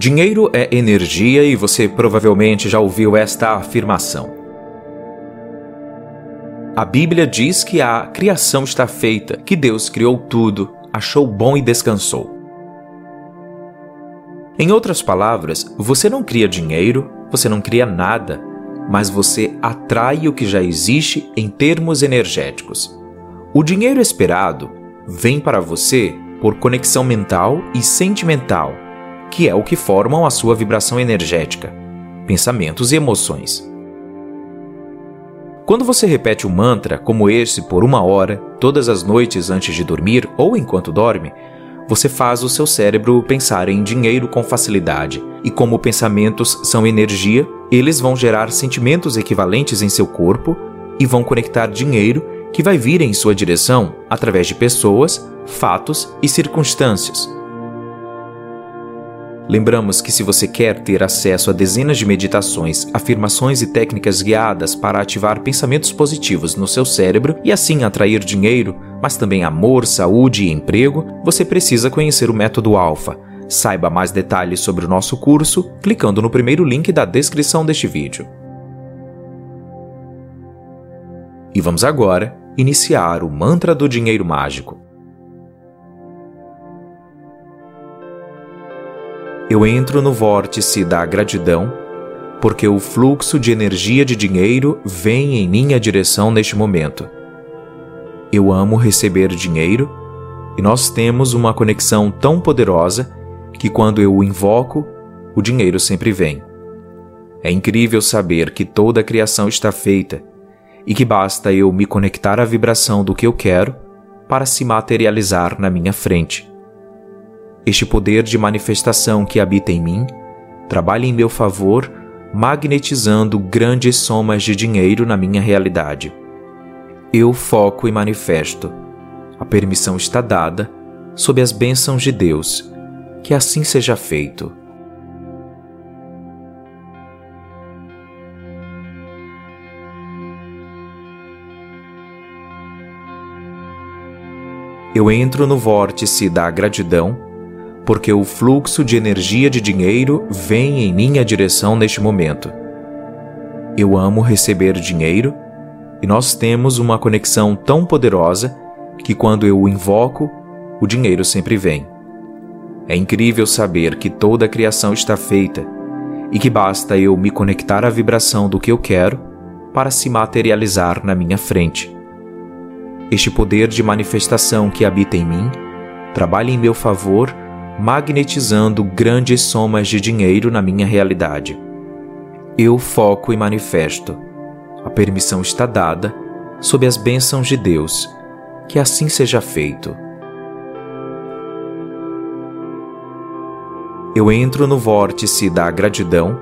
Dinheiro é energia e você provavelmente já ouviu esta afirmação. A Bíblia diz que a criação está feita, que Deus criou tudo, achou bom e descansou. Em outras palavras, você não cria dinheiro, você não cria nada, mas você atrai o que já existe em termos energéticos. O dinheiro esperado vem para você por conexão mental e sentimental que é o que formam a sua vibração energética, pensamentos e emoções. Quando você repete um mantra como esse por uma hora, todas as noites antes de dormir ou enquanto dorme, você faz o seu cérebro pensar em dinheiro com facilidade. E como pensamentos são energia, eles vão gerar sentimentos equivalentes em seu corpo e vão conectar dinheiro que vai vir em sua direção através de pessoas, fatos e circunstâncias. Lembramos que se você quer ter acesso a dezenas de meditações, afirmações e técnicas guiadas para ativar pensamentos positivos no seu cérebro e assim atrair dinheiro, mas também amor, saúde e emprego, você precisa conhecer o método Alpha. Saiba mais detalhes sobre o nosso curso clicando no primeiro link da descrição deste vídeo. E vamos agora iniciar o mantra do dinheiro mágico. Eu entro no vórtice da gratidão, porque o fluxo de energia de dinheiro vem em minha direção neste momento. Eu amo receber dinheiro e nós temos uma conexão tão poderosa que quando eu o invoco, o dinheiro sempre vem. É incrível saber que toda a criação está feita e que basta eu me conectar à vibração do que eu quero para se materializar na minha frente. Este poder de manifestação que habita em mim trabalha em meu favor, magnetizando grandes somas de dinheiro na minha realidade. Eu foco e manifesto. A permissão está dada, sob as bênçãos de Deus. Que assim seja feito. Eu entro no vórtice da gratidão porque o fluxo de energia de dinheiro vem em minha direção neste momento. Eu amo receber dinheiro e nós temos uma conexão tão poderosa que quando eu o invoco, o dinheiro sempre vem. É incrível saber que toda a criação está feita e que basta eu me conectar à vibração do que eu quero para se materializar na minha frente. Este poder de manifestação que habita em mim trabalha em meu favor magnetizando grandes somas de dinheiro na minha realidade. Eu foco e manifesto. A permissão está dada, sob as bênçãos de Deus. Que assim seja feito. Eu entro no vórtice da gratidão,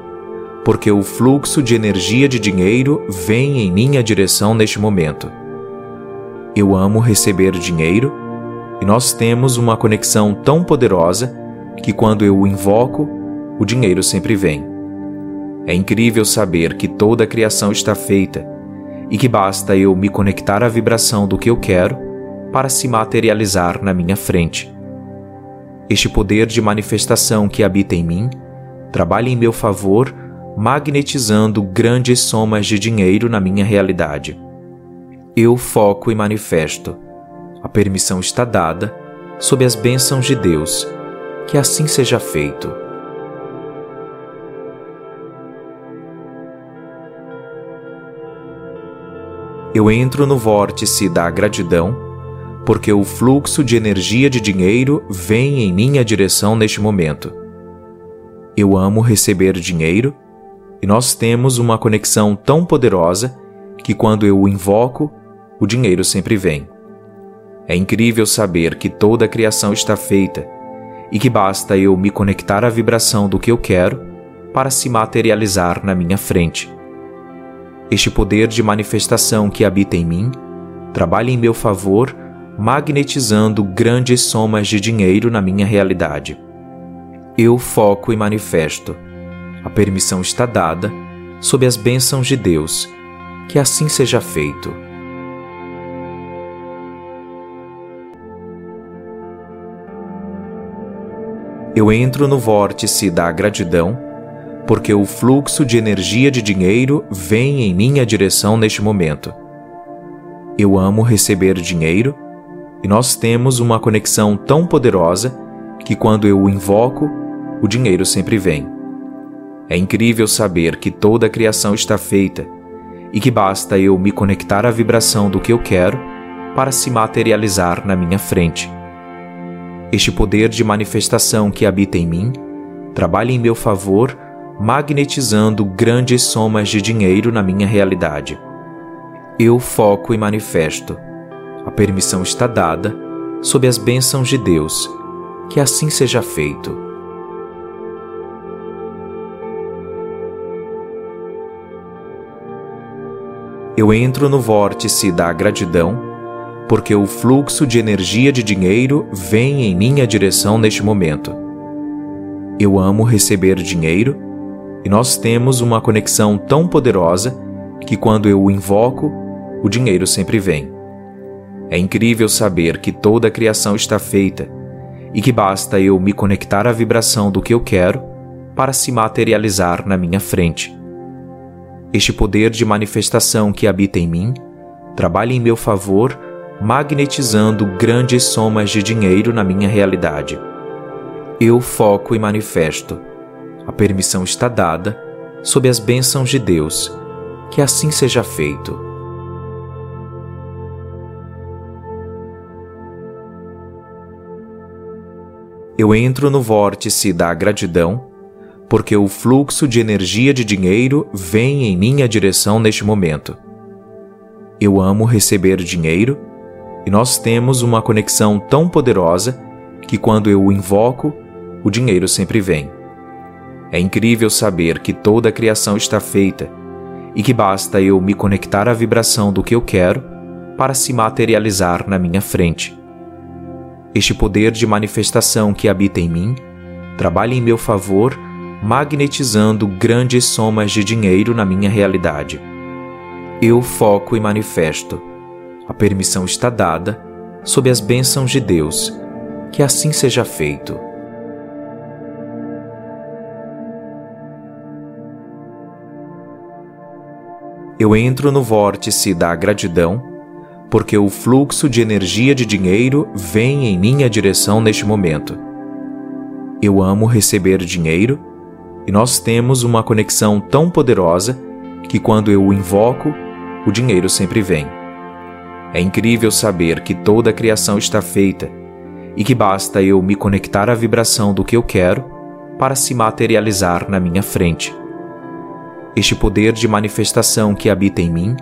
porque o fluxo de energia de dinheiro vem em minha direção neste momento. Eu amo receber dinheiro e nós temos uma conexão tão poderosa que quando eu o invoco, o dinheiro sempre vem. É incrível saber que toda a criação está feita e que basta eu me conectar à vibração do que eu quero para se materializar na minha frente. Este poder de manifestação que habita em mim trabalha em meu favor, magnetizando grandes somas de dinheiro na minha realidade. Eu foco e manifesto a permissão está dada, sob as bênçãos de Deus. Que assim seja feito. Eu entro no vórtice da gratidão, porque o fluxo de energia de dinheiro vem em minha direção neste momento. Eu amo receber dinheiro e nós temos uma conexão tão poderosa que quando eu o invoco, o dinheiro sempre vem. É incrível saber que toda a criação está feita e que basta eu me conectar à vibração do que eu quero para se materializar na minha frente. Este poder de manifestação que habita em mim trabalha em meu favor, magnetizando grandes somas de dinheiro na minha realidade. Eu foco e manifesto. A permissão está dada, sob as bênçãos de Deus. Que assim seja feito. Eu entro no vórtice da gratidão, porque o fluxo de energia de dinheiro vem em minha direção neste momento. Eu amo receber dinheiro e nós temos uma conexão tão poderosa que quando eu o invoco, o dinheiro sempre vem. É incrível saber que toda a criação está feita e que basta eu me conectar à vibração do que eu quero para se materializar na minha frente. Este poder de manifestação que habita em mim trabalha em meu favor, magnetizando grandes somas de dinheiro na minha realidade. Eu foco e manifesto. A permissão está dada, sob as bênçãos de Deus. Que assim seja feito. Eu entro no vórtice da gratidão porque o fluxo de energia de dinheiro vem em minha direção neste momento. Eu amo receber dinheiro e nós temos uma conexão tão poderosa que quando eu o invoco, o dinheiro sempre vem. É incrível saber que toda a criação está feita e que basta eu me conectar à vibração do que eu quero para se materializar na minha frente. Este poder de manifestação que habita em mim trabalha em meu favor magnetizando grandes somas de dinheiro na minha realidade. Eu foco e manifesto. A permissão está dada, sob as bênçãos de Deus. Que assim seja feito. Eu entro no vórtice da gratidão, porque o fluxo de energia de dinheiro vem em minha direção neste momento. Eu amo receber dinheiro e nós temos uma conexão tão poderosa que quando eu o invoco, o dinheiro sempre vem. É incrível saber que toda a criação está feita e que basta eu me conectar à vibração do que eu quero para se materializar na minha frente. Este poder de manifestação que habita em mim trabalha em meu favor, magnetizando grandes somas de dinheiro na minha realidade. Eu foco e manifesto a permissão está dada, sob as bênçãos de Deus. Que assim seja feito. Eu entro no vórtice da gratidão, porque o fluxo de energia de dinheiro vem em minha direção neste momento. Eu amo receber dinheiro e nós temos uma conexão tão poderosa que quando eu o invoco, o dinheiro sempre vem. É incrível saber que toda a criação está feita e que basta eu me conectar à vibração do que eu quero para se materializar na minha frente. Este poder de manifestação que habita em mim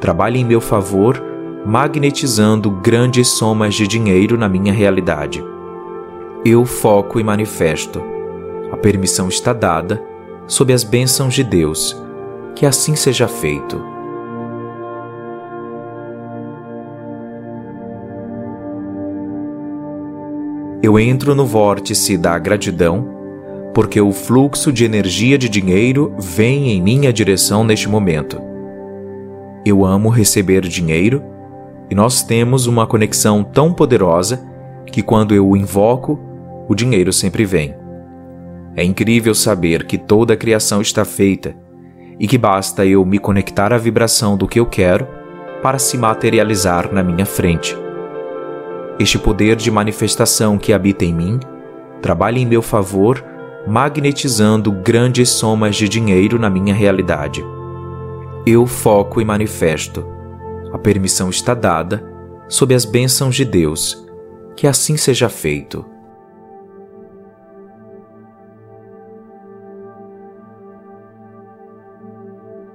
trabalha em meu favor, magnetizando grandes somas de dinheiro na minha realidade. Eu foco e manifesto. A permissão está dada, sob as bênçãos de Deus. Que assim seja feito. Eu entro no vórtice da gratidão, porque o fluxo de energia de dinheiro vem em minha direção neste momento. Eu amo receber dinheiro e nós temos uma conexão tão poderosa que quando eu o invoco, o dinheiro sempre vem. É incrível saber que toda a criação está feita e que basta eu me conectar à vibração do que eu quero para se materializar na minha frente. Este poder de manifestação que habita em mim trabalha em meu favor, magnetizando grandes somas de dinheiro na minha realidade. Eu foco e manifesto. A permissão está dada, sob as bênçãos de Deus. Que assim seja feito.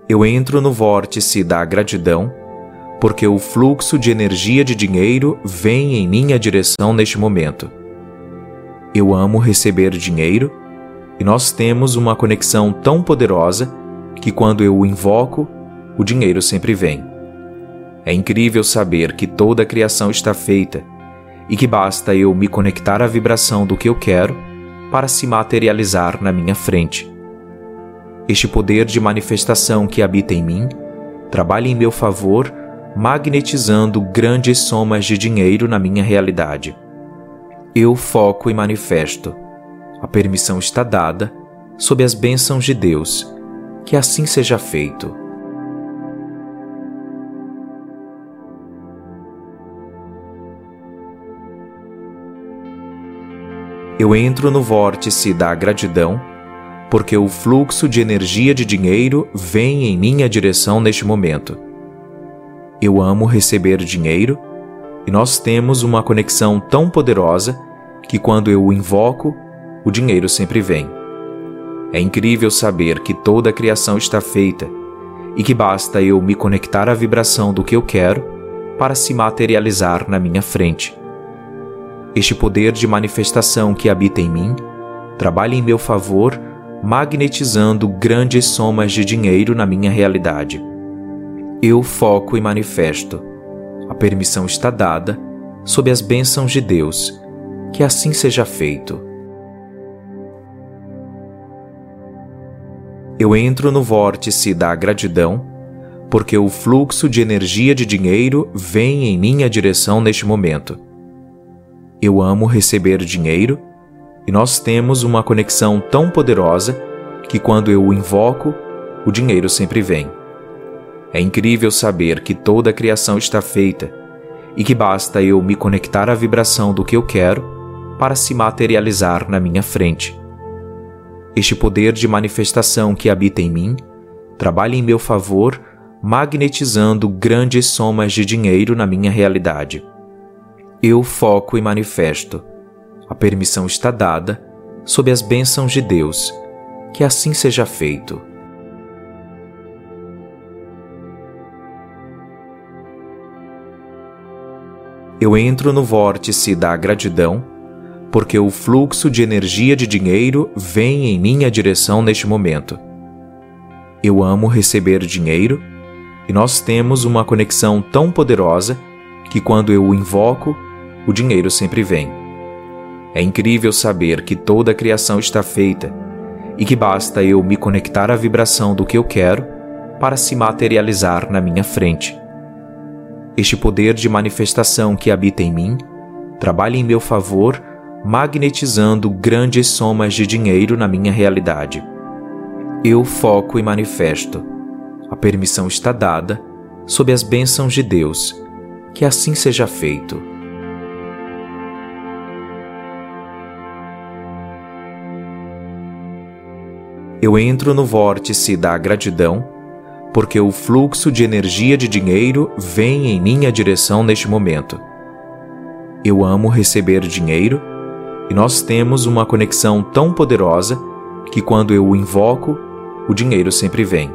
Eu entro no vórtice da gratidão porque o fluxo de energia de dinheiro vem em minha direção neste momento. Eu amo receber dinheiro e nós temos uma conexão tão poderosa que quando eu o invoco, o dinheiro sempre vem. É incrível saber que toda a criação está feita e que basta eu me conectar à vibração do que eu quero para se materializar na minha frente. Este poder de manifestação que habita em mim trabalha em meu favor magnetizando grandes somas de dinheiro na minha realidade. Eu foco e manifesto. A permissão está dada, sob as bênçãos de Deus. Que assim seja feito. Eu entro no vórtice da gratidão, porque o fluxo de energia de dinheiro vem em minha direção neste momento. Eu amo receber dinheiro e nós temos uma conexão tão poderosa que quando eu o invoco, o dinheiro sempre vem. É incrível saber que toda a criação está feita e que basta eu me conectar à vibração do que eu quero para se materializar na minha frente. Este poder de manifestação que habita em mim trabalha em meu favor, magnetizando grandes somas de dinheiro na minha realidade. Eu foco e manifesto. A permissão está dada, sob as bênçãos de Deus que assim seja feito. Eu entro no vórtice da gratidão, porque o fluxo de energia de dinheiro vem em minha direção neste momento. Eu amo receber dinheiro e nós temos uma conexão tão poderosa que quando eu o invoco, o dinheiro sempre vem. É incrível saber que toda a criação está feita e que basta eu me conectar à vibração do que eu quero para se materializar na minha frente. Este poder de manifestação que habita em mim trabalha em meu favor, magnetizando grandes somas de dinheiro na minha realidade. Eu foco e manifesto. A permissão está dada, sob as bênçãos de Deus. Que assim seja feito. Eu entro no vórtice da gratidão porque o fluxo de energia de dinheiro vem em minha direção neste momento. Eu amo receber dinheiro e nós temos uma conexão tão poderosa que quando eu o invoco, o dinheiro sempre vem. É incrível saber que toda a criação está feita e que basta eu me conectar à vibração do que eu quero para se materializar na minha frente. Este poder de manifestação que habita em mim trabalha em meu favor magnetizando grandes somas de dinheiro na minha realidade. Eu foco e manifesto. A permissão está dada, sob as bênçãos de Deus. Que assim seja feito. Eu entro no vórtice da gratidão, porque o fluxo de energia de dinheiro vem em minha direção neste momento. Eu amo receber dinheiro e nós temos uma conexão tão poderosa que quando eu o invoco, o dinheiro sempre vem.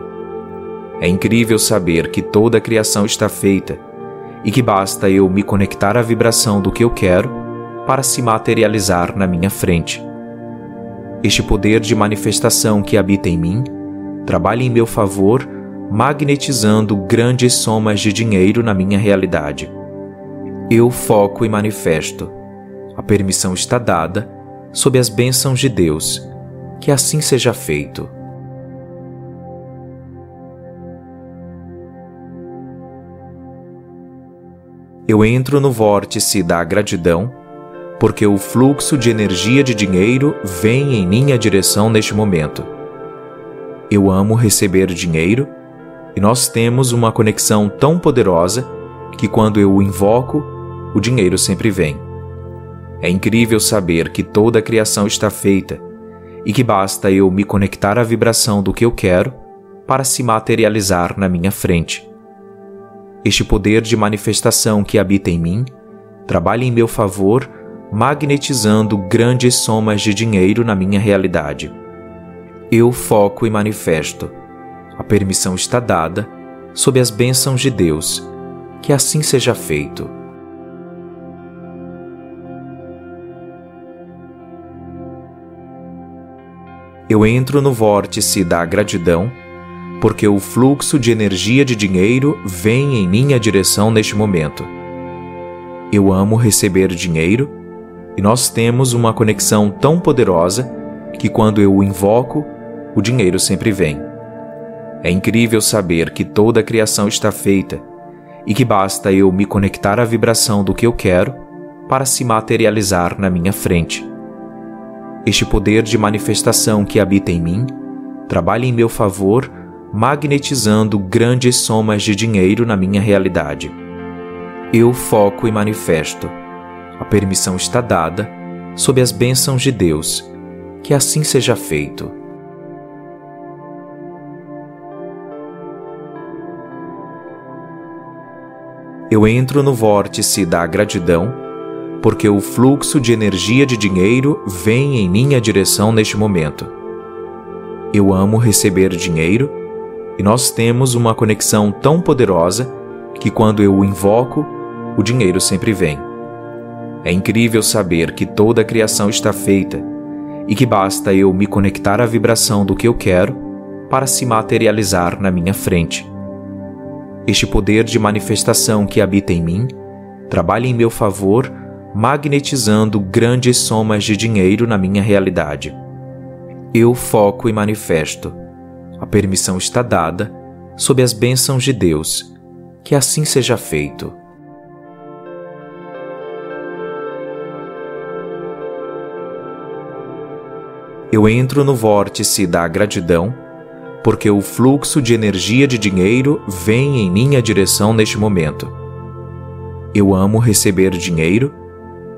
É incrível saber que toda a criação está feita e que basta eu me conectar à vibração do que eu quero para se materializar na minha frente. Este poder de manifestação que habita em mim trabalha em meu favor, magnetizando grandes somas de dinheiro na minha realidade. Eu foco e manifesto a permissão está dada, sob as bênçãos de Deus. Que assim seja feito. Eu entro no vórtice da gratidão, porque o fluxo de energia de dinheiro vem em minha direção neste momento. Eu amo receber dinheiro e nós temos uma conexão tão poderosa que quando eu o invoco, o dinheiro sempre vem. É incrível saber que toda a criação está feita e que basta eu me conectar à vibração do que eu quero para se materializar na minha frente. Este poder de manifestação que habita em mim trabalha em meu favor, magnetizando grandes somas de dinheiro na minha realidade. Eu foco e manifesto. A permissão está dada, sob as bênçãos de Deus. Que assim seja feito. eu entro no vórtice da gratidão, porque o fluxo de energia de dinheiro vem em minha direção neste momento. Eu amo receber dinheiro e nós temos uma conexão tão poderosa que quando eu o invoco, o dinheiro sempre vem. É incrível saber que toda a criação está feita e que basta eu me conectar à vibração do que eu quero para se materializar na minha frente. este poder de manifestação que habita em mim trabalha em meu favor, magnetizando grandes somas de dinheiro na minha realidade. Eu foco e manifesto. A permissão está dada, sob as bênçãos de Deus. Que assim seja feito. Eu entro no vórtice da gratidão, porque o fluxo de energia de dinheiro vem em minha direção neste momento. Eu amo receber dinheiro e nós temos uma conexão tão poderosa que quando eu o invoco, o dinheiro sempre vem. É incrível saber que toda a criação está feita e que basta eu me conectar à vibração do que eu quero para se materializar na minha frente. Este poder de manifestação que habita em mim trabalha em meu favor, magnetizando grandes somas de dinheiro na minha realidade. Eu foco e manifesto. A permissão está dada, sob as bênçãos de Deus. Que assim seja feito. Eu entro no vórtice da gratidão, porque o fluxo de energia de dinheiro vem em minha direção neste momento. Eu amo receber dinheiro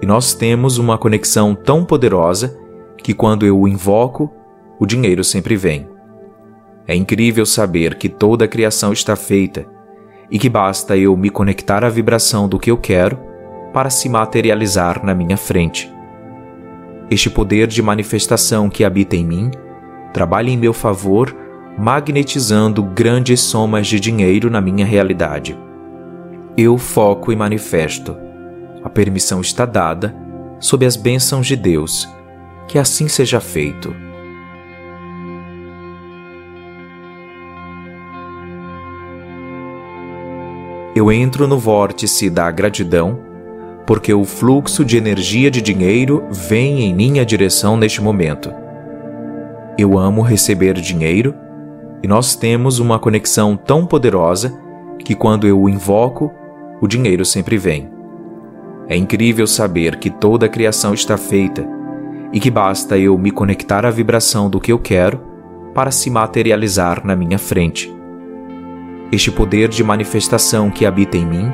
e nós temos uma conexão tão poderosa que quando eu o invoco, o dinheiro sempre vem. É incrível saber que toda a criação está feita e que basta eu me conectar à vibração do que eu quero para se materializar na minha frente. Este poder de manifestação que habita em mim trabalha em meu favor, magnetizando grandes somas de dinheiro na minha realidade. Eu foco e manifesto. A permissão está dada, sob as bênçãos de Deus. Que assim seja feito. eu entro no vórtice da gratidão, porque o fluxo de energia de dinheiro vem em minha direção neste momento. Eu amo receber dinheiro e nós temos uma conexão tão poderosa que quando eu o invoco, o dinheiro sempre vem. É incrível saber que toda a criação está feita e que basta eu me conectar à vibração do que eu quero para se materializar na minha frente. Este poder de manifestação que habita em mim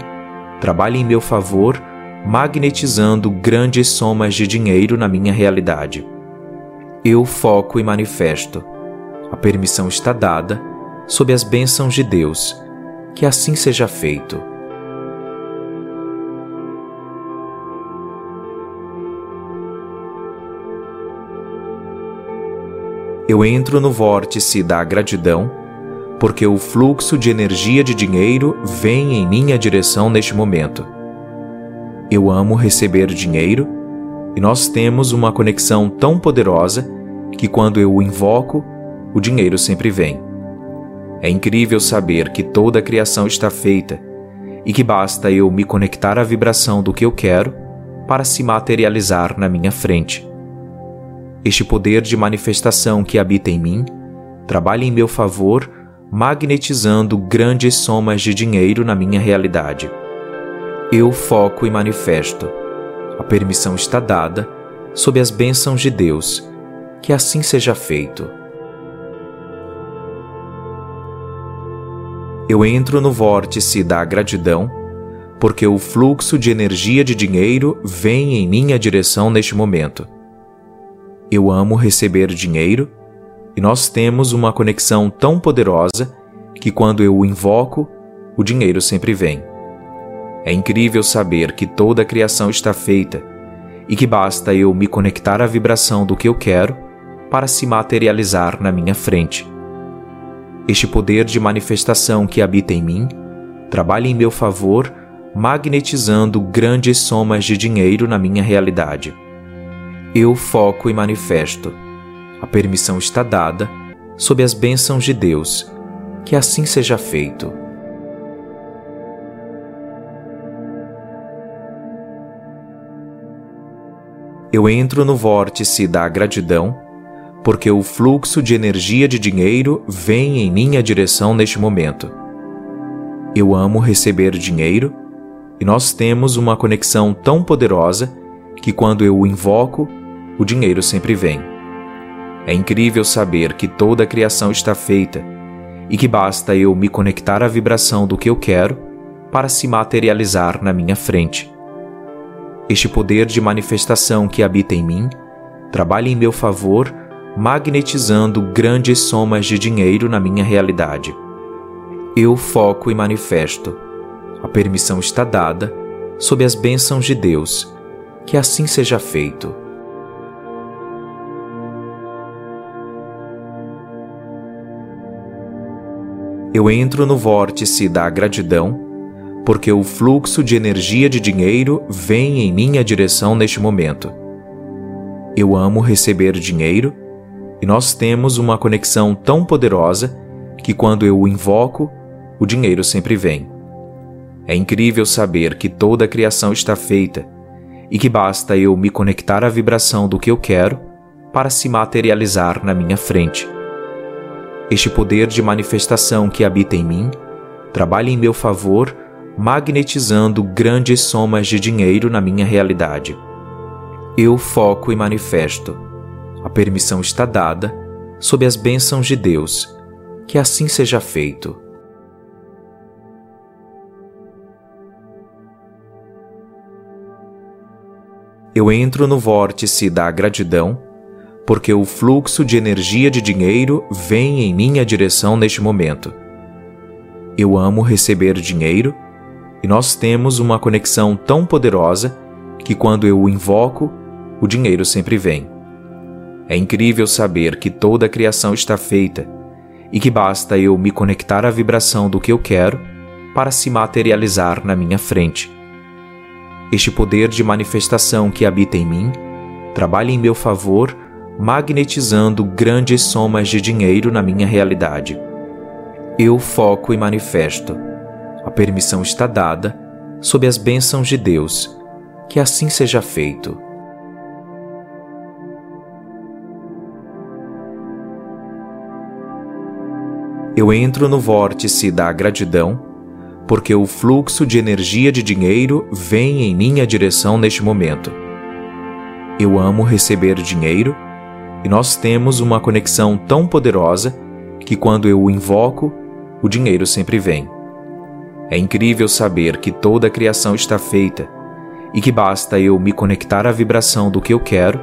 trabalha em meu favor, magnetizando grandes somas de dinheiro na minha realidade. Eu foco e manifesto. A permissão está dada, sob as bênçãos de Deus. Que assim seja feito. Eu entro no vórtice da gratidão porque o fluxo de energia de dinheiro vem em minha direção neste momento. Eu amo receber dinheiro e nós temos uma conexão tão poderosa que quando eu o invoco, o dinheiro sempre vem. É incrível saber que toda a criação está feita e que basta eu me conectar à vibração do que eu quero para se materializar na minha frente. Este poder de manifestação que habita em mim trabalha em meu favor magnetizando grandes somas de dinheiro na minha realidade. Eu foco e manifesto. A permissão está dada, sob as bênçãos de Deus. Que assim seja feito. Eu entro no vórtice da gratidão, porque o fluxo de energia de dinheiro vem em minha direção neste momento. Eu amo receber dinheiro e nós temos uma conexão tão poderosa que quando eu o invoco, o dinheiro sempre vem. É incrível saber que toda a criação está feita e que basta eu me conectar à vibração do que eu quero para se materializar na minha frente. Este poder de manifestação que habita em mim trabalha em meu favor, magnetizando grandes somas de dinheiro na minha realidade. Eu foco e manifesto a permissão está dada, sob as bênçãos de Deus. Que assim seja feito. Eu entro no vórtice da gratidão, porque o fluxo de energia de dinheiro vem em minha direção neste momento. Eu amo receber dinheiro e nós temos uma conexão tão poderosa que quando eu o invoco, o dinheiro sempre vem. É incrível saber que toda a criação está feita e que basta eu me conectar à vibração do que eu quero para se materializar na minha frente. Este poder de manifestação que habita em mim trabalha em meu favor, magnetizando grandes somas de dinheiro na minha realidade. Eu foco e manifesto. A permissão está dada, sob as bênçãos de Deus. Que assim seja feito. Eu entro no vórtice da gratidão, porque o fluxo de energia de dinheiro vem em minha direção neste momento. Eu amo receber dinheiro e nós temos uma conexão tão poderosa que quando eu o invoco, o dinheiro sempre vem. É incrível saber que toda a criação está feita e que basta eu me conectar à vibração do que eu quero para se materializar na minha frente. Este poder de manifestação que habita em mim trabalha em meu favor, magnetizando grandes somas de dinheiro na minha realidade. Eu foco e manifesto. A permissão está dada, sob as bênçãos de Deus. Que assim seja feito. Eu entro no vórtice da gratidão porque o fluxo de energia de dinheiro vem em minha direção neste momento. Eu amo receber dinheiro e nós temos uma conexão tão poderosa que quando eu o invoco, o dinheiro sempre vem. É incrível saber que toda a criação está feita e que basta eu me conectar à vibração do que eu quero para se materializar na minha frente. Este poder de manifestação que habita em mim trabalha em meu favor magnetizando grandes somas de dinheiro na minha realidade. Eu foco e manifesto. A permissão está dada, sob as bênçãos de Deus. Que assim seja feito. Eu entro no vórtice da gratidão, porque o fluxo de energia de dinheiro vem em minha direção neste momento. Eu amo receber dinheiro e nós temos uma conexão tão poderosa que quando eu o invoco, o dinheiro sempre vem. É incrível saber que toda a criação está feita e que basta eu me conectar à vibração do que eu quero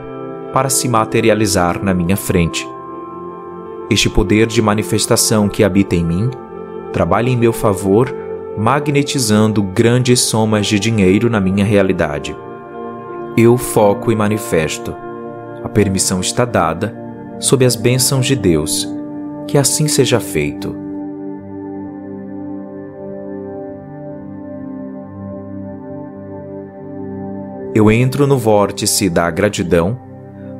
para se materializar na minha frente. Este poder de manifestação que habita em mim trabalha em meu favor, magnetizando grandes somas de dinheiro na minha realidade. Eu foco e manifesto a permissão está dada, sob as bênçãos de Deus. Que assim seja feito. Eu entro no vórtice da gratidão,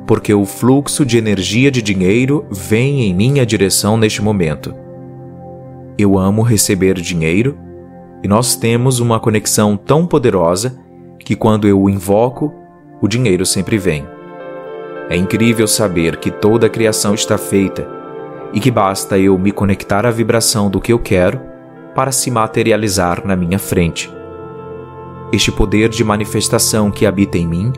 porque o fluxo de energia de dinheiro vem em minha direção neste momento. Eu amo receber dinheiro e nós temos uma conexão tão poderosa que quando eu o invoco, o dinheiro sempre vem. É incrível saber que toda a criação está feita e que basta eu me conectar à vibração do que eu quero para se materializar na minha frente. Este poder de manifestação que habita em mim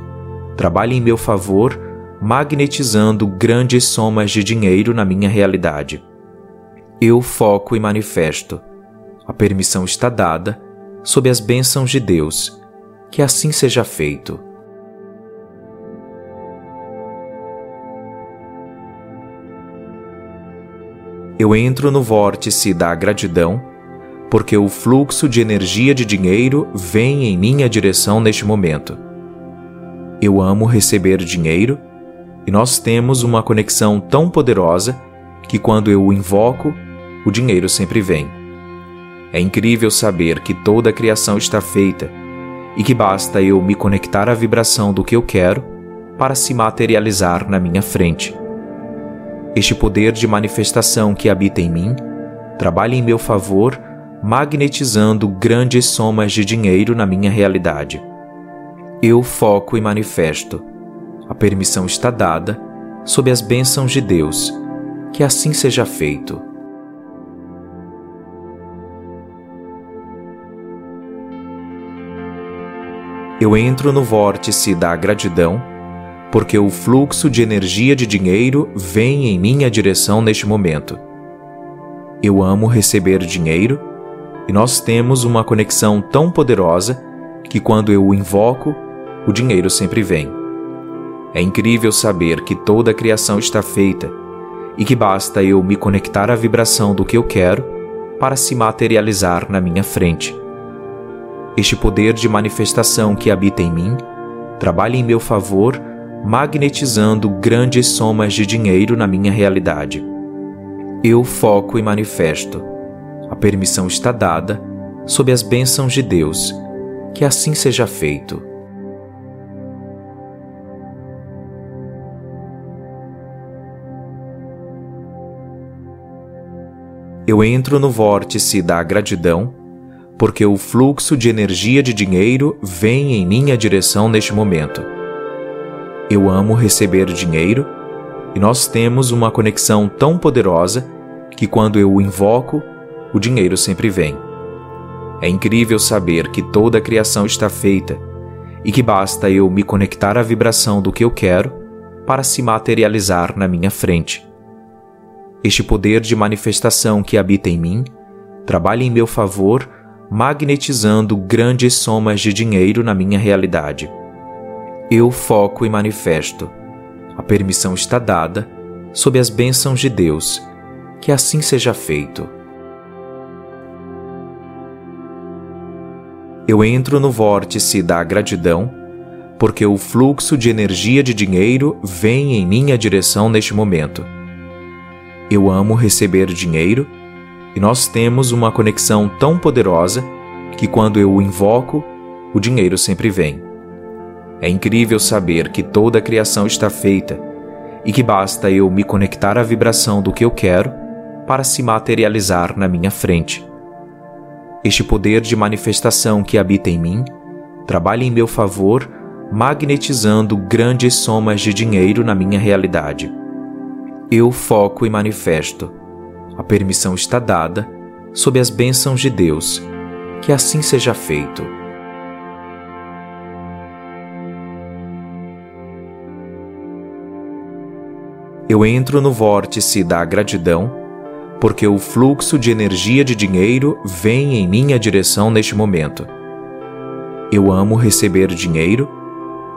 trabalha em meu favor, magnetizando grandes somas de dinheiro na minha realidade. Eu foco e manifesto. A permissão está dada, sob as bênçãos de Deus. Que assim seja feito. eu entro no vórtice da gratidão, porque o fluxo de energia de dinheiro vem em minha direção neste momento. Eu amo receber dinheiro e nós temos uma conexão tão poderosa que quando eu o invoco, o dinheiro sempre vem. É incrível saber que toda a criação está feita e que basta eu me conectar à vibração do que eu quero para se materializar na minha frente. Este poder de manifestação que habita em mim trabalha em meu favor, magnetizando grandes somas de dinheiro na minha realidade. Eu foco e manifesto. A permissão está dada, sob as bênçãos de Deus. Que assim seja feito. Eu entro no vórtice da gratidão porque o fluxo de energia de dinheiro vem em minha direção neste momento. Eu amo receber dinheiro e nós temos uma conexão tão poderosa que quando eu o invoco, o dinheiro sempre vem. É incrível saber que toda a criação está feita e que basta eu me conectar à vibração do que eu quero para se materializar na minha frente. Este poder de manifestação que habita em mim trabalha em meu favor, magnetizando grandes somas de dinheiro na minha realidade. Eu foco e manifesto. A permissão está dada, sob as bênçãos de Deus. Que assim seja feito. Eu entro no vórtice da gratidão, porque o fluxo de energia de dinheiro vem em minha direção neste momento. Eu amo receber dinheiro e nós temos uma conexão tão poderosa que quando eu o invoco, o dinheiro sempre vem. É incrível saber que toda a criação está feita e que basta eu me conectar à vibração do que eu quero para se materializar na minha frente. Este poder de manifestação que habita em mim trabalha em meu favor, magnetizando grandes somas de dinheiro na minha realidade. Eu foco e manifesto. A permissão está dada, sob as bênçãos de Deus. Que assim seja feito. Eu entro no vórtice da gratidão, porque o fluxo de energia de dinheiro vem em minha direção neste momento. Eu amo receber dinheiro e nós temos uma conexão tão poderosa que quando eu o invoco, o dinheiro sempre vem. É incrível saber que toda a criação está feita e que basta eu me conectar à vibração do que eu quero para se materializar na minha frente. Este poder de manifestação que habita em mim trabalha em meu favor, magnetizando grandes somas de dinheiro na minha realidade. Eu foco e manifesto. A permissão está dada, sob as bênçãos de Deus. Que assim seja feito. eu entro no vórtice da gratidão, porque o fluxo de energia de dinheiro vem em minha direção neste momento. Eu amo receber dinheiro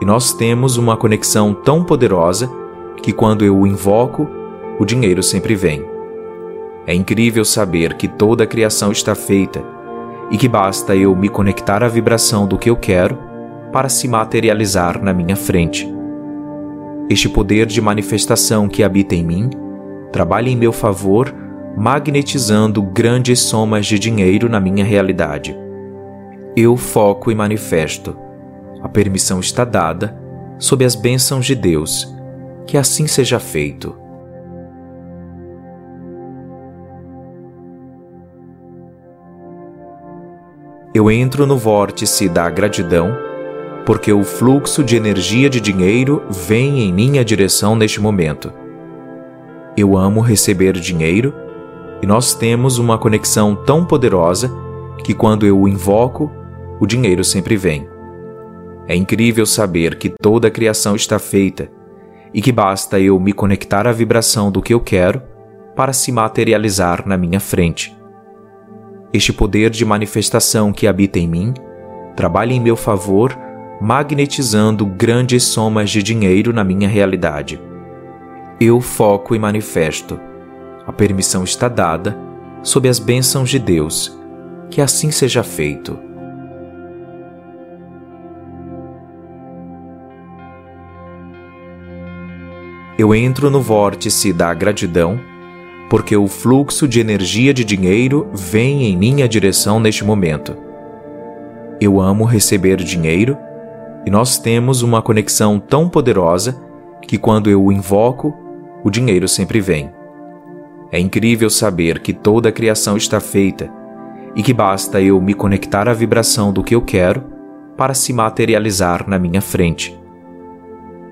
e nós temos uma conexão tão poderosa que quando eu o invoco, o dinheiro sempre vem. É incrível saber que toda a criação está feita e que basta eu me conectar à vibração do que eu quero para se materializar na minha frente. Este poder de manifestação que habita em mim trabalha em meu favor, magnetizando grandes somas de dinheiro na minha realidade. Eu foco e manifesto. A permissão está dada, sob as bênçãos de Deus. Que assim seja feito. Eu entro no vórtice da gratidão porque o fluxo de energia de dinheiro vem em minha direção neste momento. Eu amo receber dinheiro e nós temos uma conexão tão poderosa que quando eu o invoco, o dinheiro sempre vem. É incrível saber que toda a criação está feita e que basta eu me conectar à vibração do que eu quero para se materializar na minha frente. Este poder de manifestação que habita em mim trabalha em meu favor magnetizando grandes somas de dinheiro na minha realidade. Eu foco e manifesto. A permissão está dada, sob as bênçãos de Deus. Que assim seja feito. Eu entro no vórtice da gratidão, porque o fluxo de energia de dinheiro vem em minha direção neste momento. Eu amo receber dinheiro e nós temos uma conexão tão poderosa que quando eu o invoco, o dinheiro sempre vem. É incrível saber que toda a criação está feita e que basta eu me conectar à vibração do que eu quero para se materializar na minha frente.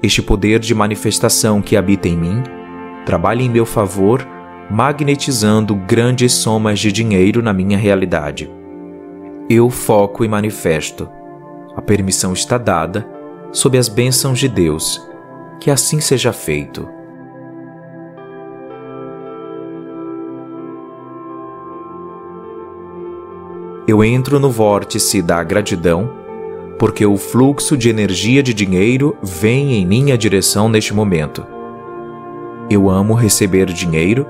Este poder de manifestação que habita em mim trabalha em meu favor, magnetizando grandes somas de dinheiro na minha realidade. Eu foco e manifesto a permissão está dada, sob as bênçãos de Deus. Que assim seja feito. Eu entro no vórtice da gratidão, porque o fluxo de energia de dinheiro vem em minha direção neste momento. Eu amo receber dinheiro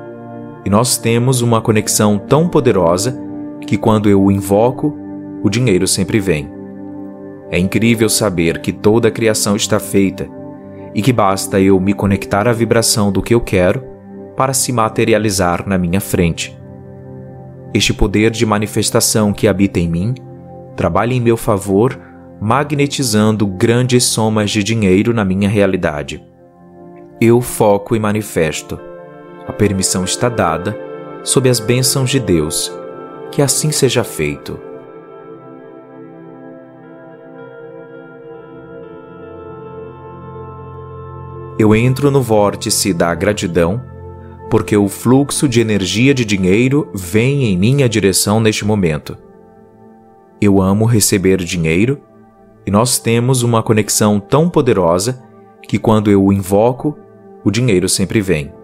e nós temos uma conexão tão poderosa que quando eu o invoco, o dinheiro sempre vem. É incrível saber que toda a criação está feita e que basta eu me conectar à vibração do que eu quero para se materializar na minha frente. Este poder de manifestação que habita em mim trabalha em meu favor, magnetizando grandes somas de dinheiro na minha realidade. Eu foco e manifesto. A permissão está dada, sob as bênçãos de Deus. Que assim seja feito. Eu entro no vórtice da gratidão porque o fluxo de energia de dinheiro vem em minha direção neste momento. Eu amo receber dinheiro e nós temos uma conexão tão poderosa que quando eu o invoco, o dinheiro sempre vem.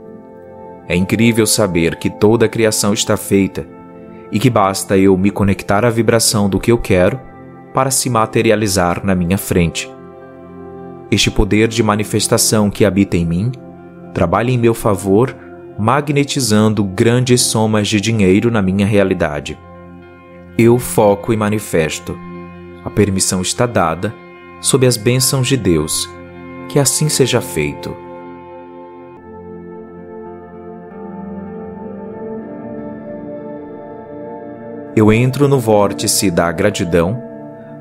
É incrível saber que toda a criação está feita e que basta eu me conectar à vibração do que eu quero para se materializar na minha frente. Este poder de manifestação que habita em mim trabalha em meu favor magnetizando grandes somas de dinheiro na minha realidade. Eu foco e manifesto. A permissão está dada, sob as bênçãos de Deus. Que assim seja feito. Eu entro no vórtice da gratidão,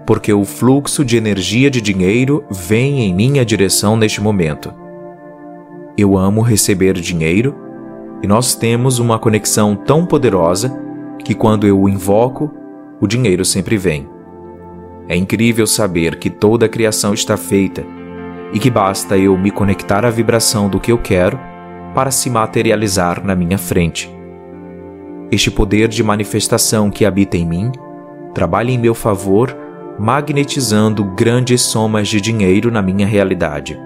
porque o fluxo de energia de dinheiro vem em minha direção neste momento. Eu amo receber dinheiro e nós temos uma conexão tão poderosa que quando eu o invoco, o dinheiro sempre vem. É incrível saber que toda a criação está feita e que basta eu me conectar à vibração do que eu quero para se materializar na minha frente. Este poder de manifestação que habita em mim trabalha em meu favor, magnetizando grandes somas de dinheiro na minha realidade.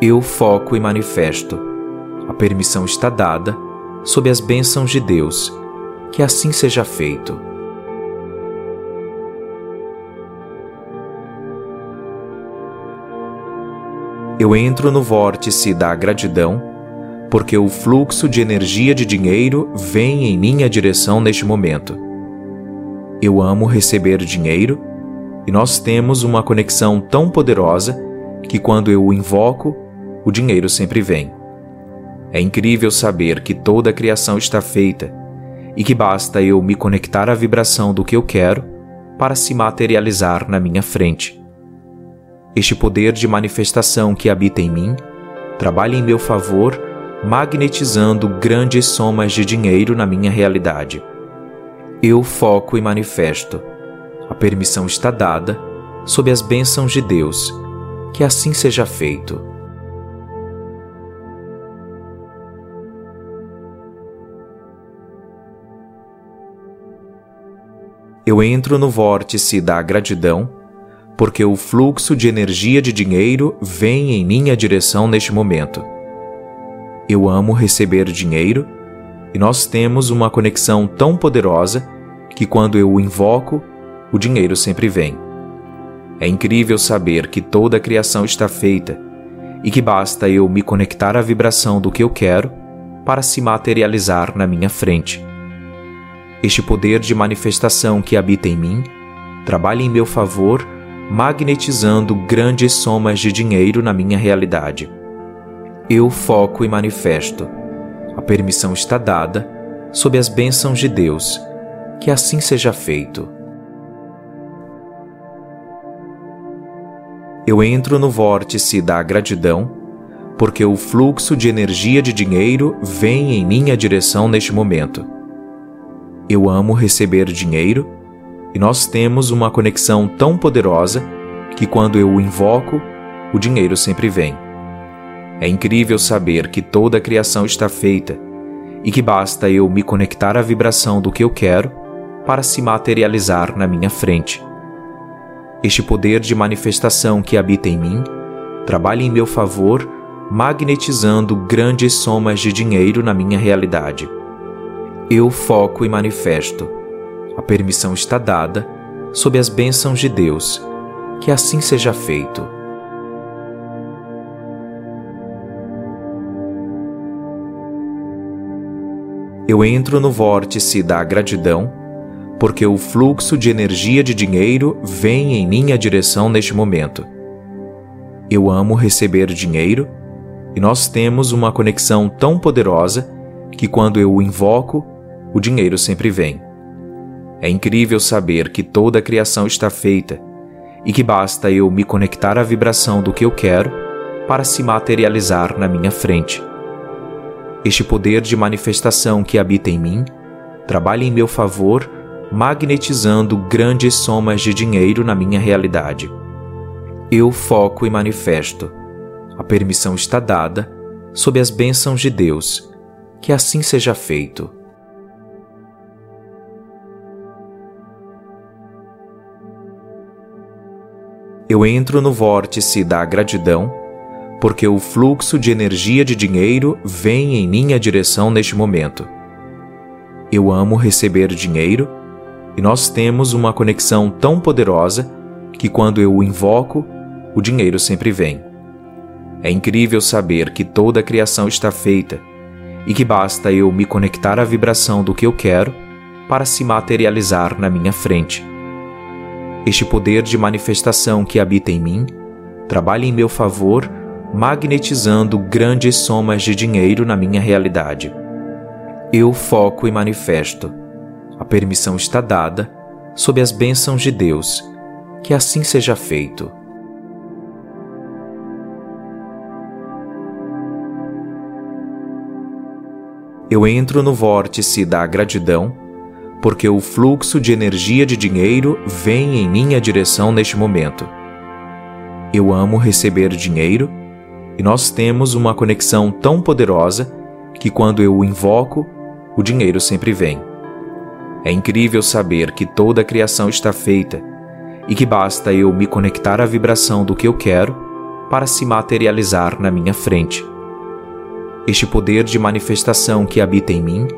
Eu foco e manifesto a permissão está dada, sob as bênçãos de Deus. Que assim seja feito. Eu entro no vórtice da gratidão, porque o fluxo de energia de dinheiro vem em minha direção neste momento. Eu amo receber dinheiro e nós temos uma conexão tão poderosa que quando eu o invoco, o dinheiro sempre vem. É incrível saber que toda a criação está feita e que basta eu me conectar à vibração do que eu quero para se materializar na minha frente. Este poder de manifestação que habita em mim trabalha em meu favor, magnetizando grandes somas de dinheiro na minha realidade. Eu foco e manifesto. A permissão está dada, sob as bênçãos de Deus. Que assim seja feito. eu entro no vórtice da gratidão, porque o fluxo de energia de dinheiro vem em minha direção neste momento. Eu amo receber dinheiro e nós temos uma conexão tão poderosa que quando eu o invoco, o dinheiro sempre vem. É incrível saber que toda a criação está feita e que basta eu me conectar à vibração do que eu quero para se materializar na minha frente. Este poder de manifestação que habita em mim trabalha em meu favor, magnetizando grandes somas de dinheiro na minha realidade. Eu foco e manifesto. A permissão está dada, sob as bênçãos de Deus. Que assim seja feito. Eu entro no vórtice da gratidão, porque o fluxo de energia de dinheiro vem em minha direção neste momento eu amo receber dinheiro e nós temos uma conexão tão poderosa que quando eu o invoco, o dinheiro sempre vem. É incrível saber que toda a criação está feita e que basta eu me conectar à vibração do que eu quero para se materializar na minha frente. Este poder de manifestação que habita em mim trabalha em meu favor, magnetizando grandes somas de dinheiro na minha realidade. Eu foco e manifesto. A permissão está dada, sob as bênçãos de Deus. Que assim seja feito. Eu entro no vórtice da gratidão, porque o fluxo de energia de dinheiro vem em minha direção neste momento. Eu amo receber dinheiro e nós temos uma conexão tão poderosa que quando eu o invoco, o dinheiro sempre vem. É incrível saber que toda a criação está feita e que basta eu me conectar à vibração do que eu quero para se materializar na minha frente. Este poder de manifestação que habita em mim trabalha em meu favor, magnetizando grandes somas de dinheiro na minha realidade. Eu foco e manifesto. A permissão está dada, sob as bênçãos de Deus. Que assim seja feito. Eu entro no vórtice da gratidão porque o fluxo de energia de dinheiro vem em minha direção neste momento. Eu amo receber dinheiro e nós temos uma conexão tão poderosa que quando eu o invoco, o dinheiro sempre vem. É incrível saber que toda a criação está feita e que basta eu me conectar à vibração do que eu quero para se materializar na minha frente. Este poder de manifestação que habita em mim trabalha em meu favor magnetizando grandes somas de dinheiro na minha realidade. Eu foco e manifesto. A permissão está dada, sob as bênçãos de Deus. Que assim seja feito. Eu entro no vórtice da gratidão, porque o fluxo de energia de dinheiro vem em minha direção neste momento. Eu amo receber dinheiro e nós temos uma conexão tão poderosa que quando eu o invoco, o dinheiro sempre vem. É incrível saber que toda a criação está feita e que basta eu me conectar à vibração do que eu quero para se materializar na minha frente. Este poder de manifestação que habita em mim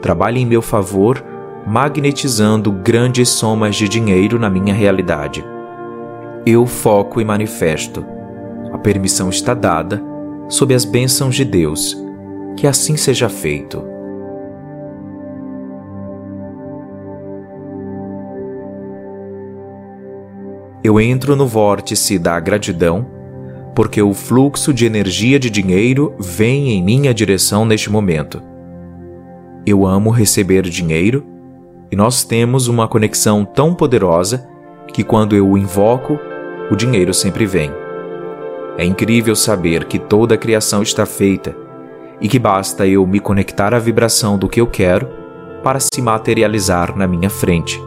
trabalha em meu favor, magnetizando grandes somas de dinheiro na minha realidade. Eu foco e manifesto permissão está dada, sob as bênçãos de Deus. Que assim seja feito. Eu entro no vórtice da gratidão, porque o fluxo de energia de dinheiro vem em minha direção neste momento. Eu amo receber dinheiro e nós temos uma conexão tão poderosa que quando eu o invoco, o dinheiro sempre vem. É incrível saber que toda a criação está feita e que basta eu me conectar à vibração do que eu quero para se materializar na minha frente.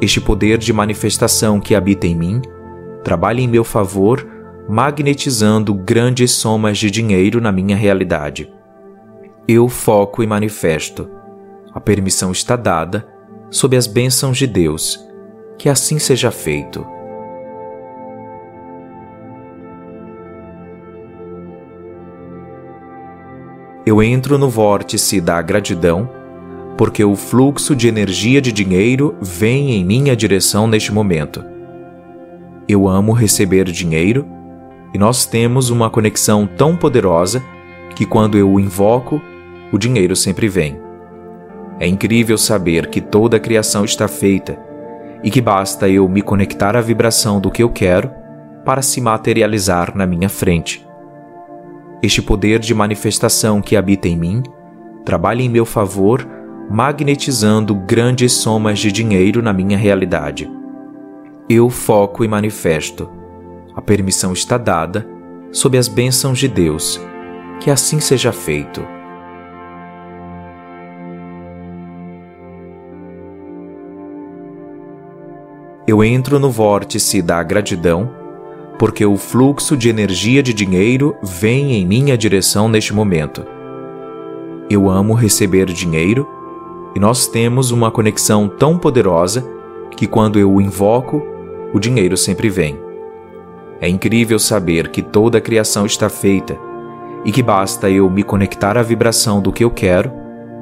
Este poder de manifestação que habita em mim trabalha em meu favor, magnetizando grandes somas de dinheiro na minha realidade. Eu foco e manifesto. A permissão está dada, sob as bênçãos de Deus. Que assim seja feito. Eu entro no vórtice da gratidão, porque o fluxo de energia de dinheiro vem em minha direção neste momento. Eu amo receber dinheiro e nós temos uma conexão tão poderosa que quando eu o invoco, o dinheiro sempre vem. É incrível saber que toda a criação está feita e que basta eu me conectar à vibração do que eu quero para se materializar na minha frente. Este poder de manifestação que habita em mim trabalha em meu favor, magnetizando grandes somas de dinheiro na minha realidade. Eu foco e manifesto. A permissão está dada, sob as bênçãos de Deus. Que assim seja feito. Eu entro no vórtice da gratidão porque o fluxo de energia de dinheiro vem em minha direção neste momento. Eu amo receber dinheiro e nós temos uma conexão tão poderosa que quando eu o invoco, o dinheiro sempre vem. É incrível saber que toda a criação está feita e que basta eu me conectar à vibração do que eu quero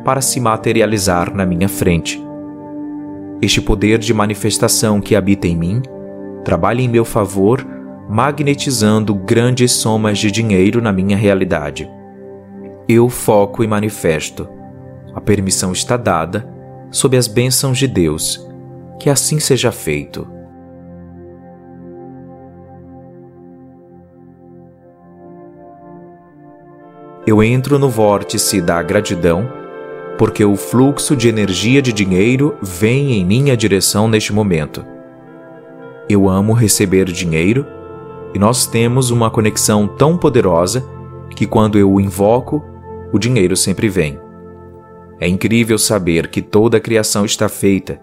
para se materializar na minha frente. Este poder de manifestação que habita em mim trabalha em meu favor, magnetizando grandes somas de dinheiro na minha realidade. Eu foco e manifesto. A permissão está dada, sob as bênçãos de Deus. Que assim seja feito. Eu entro no vórtice da gratidão, porque o fluxo de energia de dinheiro vem em minha direção neste momento. Eu amo receber dinheiro e nós temos uma conexão tão poderosa que quando eu o invoco, o dinheiro sempre vem. É incrível saber que toda a criação está feita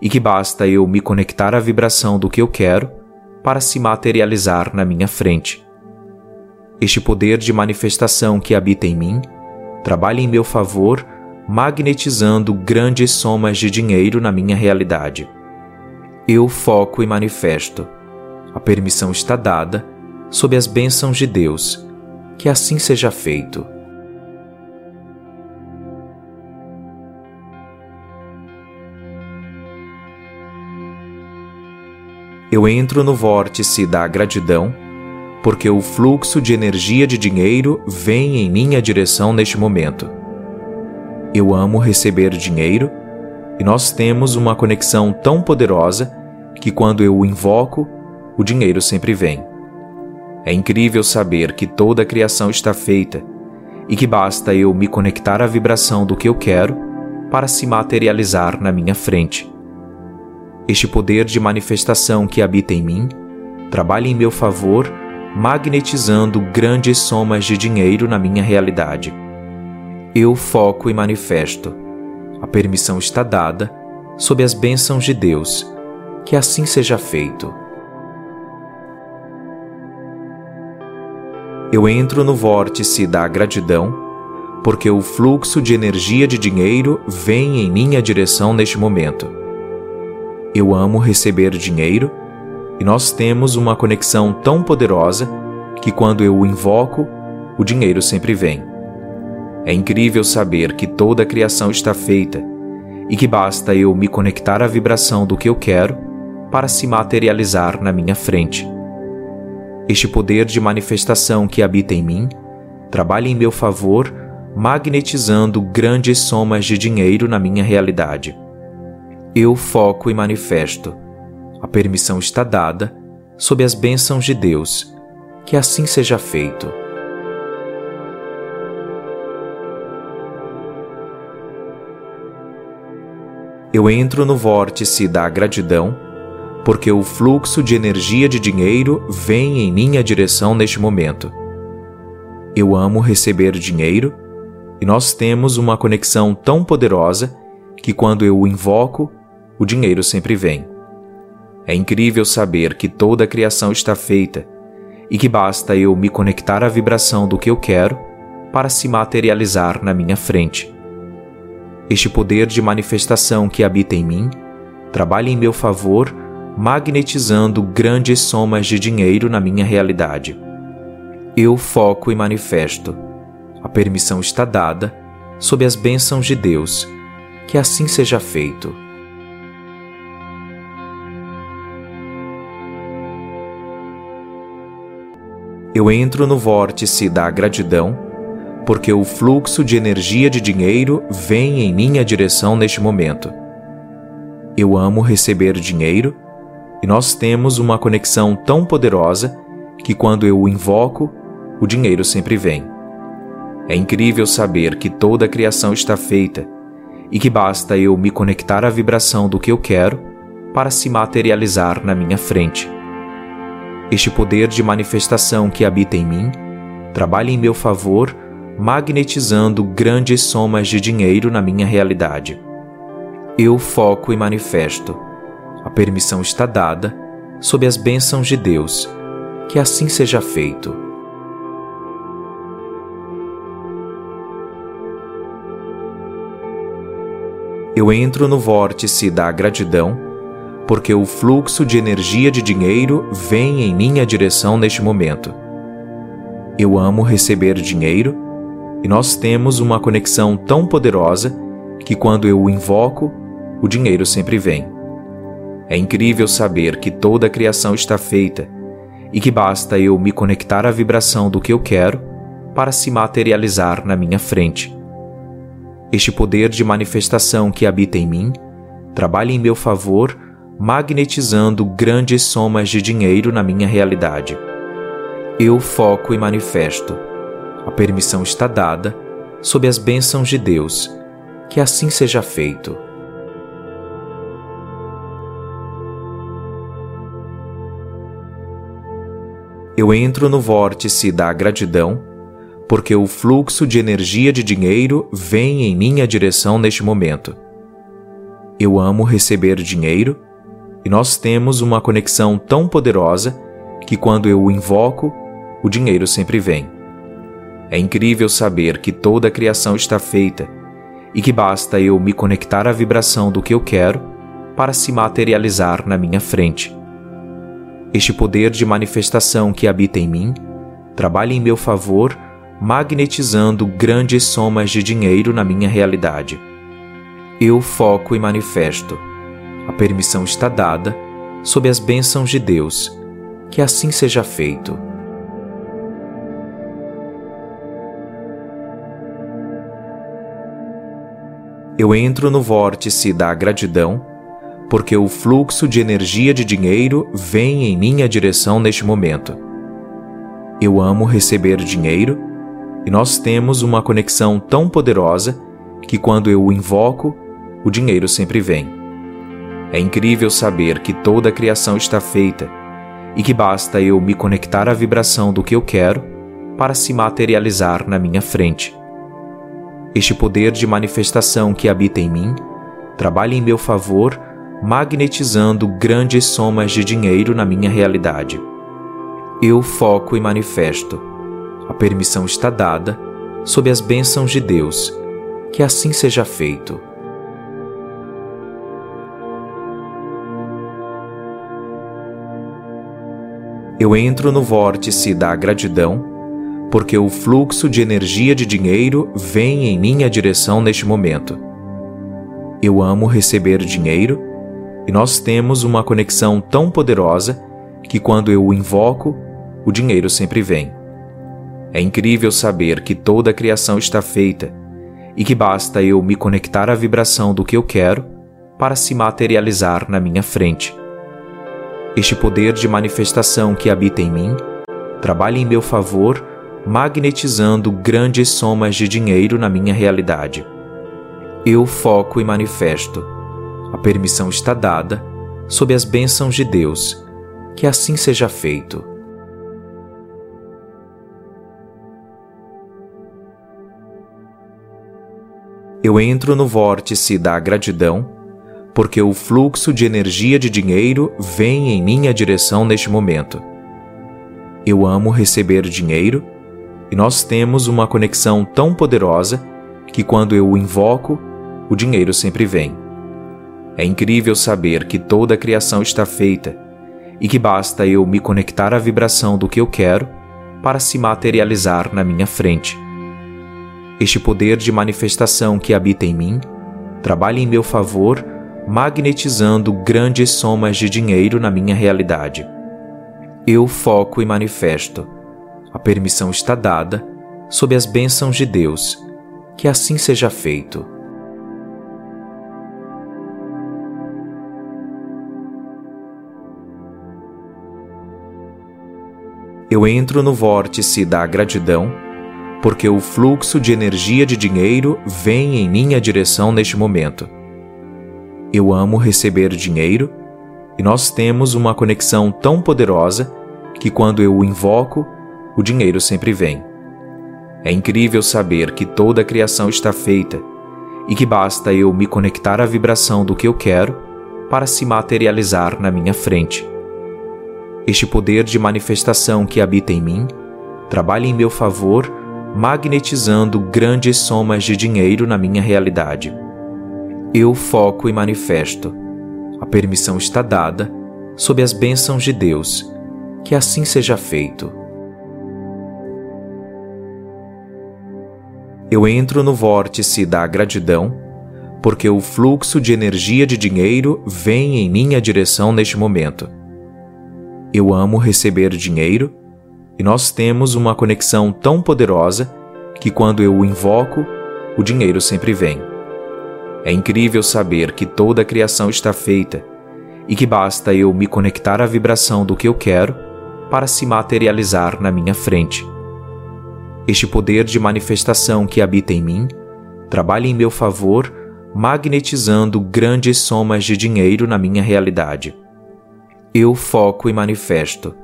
e que basta eu me conectar à vibração do que eu quero para se materializar na minha frente. Este poder de manifestação que habita em mim trabalha em meu favor, magnetizando grandes somas de dinheiro na minha realidade. Eu foco e manifesto. A permissão está dada, sob as bênçãos de Deus. Que assim seja feito. Eu entro no vórtice da gratidão porque o fluxo de energia de dinheiro vem em minha direção neste momento. Eu amo receber dinheiro e nós temos uma conexão tão poderosa que quando eu o invoco, o dinheiro sempre vem. É incrível saber que toda a criação está feita e que basta eu me conectar à vibração do que eu quero para se materializar na minha frente. Este poder de manifestação que habita em mim trabalha em meu favor magnetizando grandes somas de dinheiro na minha realidade. Eu foco e manifesto. A permissão está dada, sob as bênçãos de Deus. Que assim seja feito. Eu entro no vórtice da gratidão, porque o fluxo de energia de dinheiro vem em minha direção neste momento. Eu amo receber dinheiro e nós temos uma conexão tão poderosa que quando eu o invoco, o dinheiro sempre vem. É incrível saber que toda a criação está feita e que basta eu me conectar à vibração do que eu quero para se materializar na minha frente. Este poder de manifestação que habita em mim trabalha em meu favor, magnetizando grandes somas de dinheiro na minha realidade. Eu foco e manifesto a permissão está dada, sob as bênçãos de Deus. Que assim seja feito. Eu entro no vórtice da gratidão, porque o fluxo de energia de dinheiro vem em minha direção neste momento. Eu amo receber dinheiro e nós temos uma conexão tão poderosa que quando eu o invoco, o dinheiro sempre vem. É incrível saber que toda a criação está feita e que basta eu me conectar à vibração do que eu quero para se materializar na minha frente. Este poder de manifestação que habita em mim trabalha em meu favor, magnetizando grandes somas de dinheiro na minha realidade. Eu foco e manifesto. A permissão está dada, sob as bênçãos de Deus. Que assim seja feito. eu entro no vórtice da gratidão, porque o fluxo de energia de dinheiro vem em minha direção neste momento. Eu amo receber dinheiro e nós temos uma conexão tão poderosa que quando eu o invoco, o dinheiro sempre vem. É incrível saber que toda a criação está feita e que basta eu me conectar à vibração do que eu quero para se materializar na minha frente. Este poder de manifestação que habita em mim trabalha em meu favor, magnetizando grandes somas de dinheiro na minha realidade. Eu foco e manifesto. A permissão está dada, sob as bênçãos de Deus. Que assim seja feito. Eu entro no vórtice da gratidão porque o fluxo de energia de dinheiro vem em minha direção neste momento. Eu amo receber dinheiro e nós temos uma conexão tão poderosa que quando eu o invoco, o dinheiro sempre vem. É incrível saber que toda a criação está feita e que basta eu me conectar à vibração do que eu quero para se materializar na minha frente. Este poder de manifestação que habita em mim trabalha em meu favor, magnetizando grandes somas de dinheiro na minha realidade. Eu foco e manifesto. A permissão está dada, sob as bênçãos de Deus. Que assim seja feito. Eu entro no vórtice da gratidão, porque o fluxo de energia de dinheiro vem em minha direção neste momento. Eu amo receber dinheiro e nós temos uma conexão tão poderosa que quando eu o invoco, o dinheiro sempre vem. É incrível saber que toda a criação está feita e que basta eu me conectar à vibração do que eu quero para se materializar na minha frente. Este poder de manifestação que habita em mim trabalha em meu favor, magnetizando grandes somas de dinheiro na minha realidade. Eu foco e manifesto. A permissão está dada, sob as bênçãos de Deus. Que assim seja feito. Eu entro no vórtice da gratidão porque o fluxo de energia de dinheiro vem em minha direção neste momento. Eu amo receber dinheiro e nós temos uma conexão tão poderosa que quando eu o invoco, o dinheiro sempre vem. É incrível saber que toda a criação está feita e que basta eu me conectar à vibração do que eu quero para se materializar na minha frente. Este poder de manifestação que habita em mim trabalha em meu favor magnetizando grandes somas de dinheiro na minha realidade. Eu foco e manifesto. A permissão está dada, sob as bênçãos de Deus. Que assim seja feito. Eu entro no vórtice da gratidão, porque o fluxo de energia de dinheiro vem em minha direção neste momento. Eu amo receber dinheiro e nós temos uma conexão tão poderosa que quando eu o invoco, o dinheiro sempre vem. É incrível saber que toda a criação está feita e que basta eu me conectar à vibração do que eu quero para se materializar na minha frente. Este poder de manifestação que habita em mim trabalha em meu favor, magnetizando grandes somas de dinheiro na minha realidade. Eu foco e manifesto a permissão está dada, sob as bênçãos de Deus. Que assim seja feito. Eu entro no vórtice da gratidão, porque o fluxo de energia de dinheiro vem em minha direção neste momento. Eu amo receber dinheiro e nós temos uma conexão tão poderosa que quando eu o invoco, o dinheiro sempre vem. É incrível saber que toda a criação está feita e que basta eu me conectar à vibração do que eu quero para se materializar na minha frente. Este poder de manifestação que habita em mim trabalha em meu favor, magnetizando grandes somas de dinheiro na minha realidade. Eu foco e manifesto. A permissão está dada, sob as bênçãos de Deus. Que assim seja feito. Eu entro no vórtice da gratidão, porque o fluxo de energia de dinheiro vem em minha direção neste momento. Eu amo receber dinheiro e nós temos uma conexão tão poderosa que quando eu o invoco, o dinheiro sempre vem. É incrível saber que toda a criação está feita e que basta eu me conectar à vibração do que eu quero para se materializar na minha frente. Este poder de manifestação que habita em mim trabalha em meu favor, magnetizando grandes somas de dinheiro na minha realidade. Eu foco e manifesto. A permissão está dada, sob as bênçãos de Deus. Que assim seja feito. Eu entro no vórtice da gratidão, porque o fluxo de energia de dinheiro vem em minha direção neste momento. Eu amo receber dinheiro e nós temos uma conexão tão poderosa que quando eu o invoco, o dinheiro sempre vem. É incrível saber que toda a criação está feita e que basta eu me conectar à vibração do que eu quero para se materializar na minha frente. Este poder de manifestação que habita em mim trabalha em meu favor, magnetizando grandes somas de dinheiro na minha realidade. Eu foco e manifesto.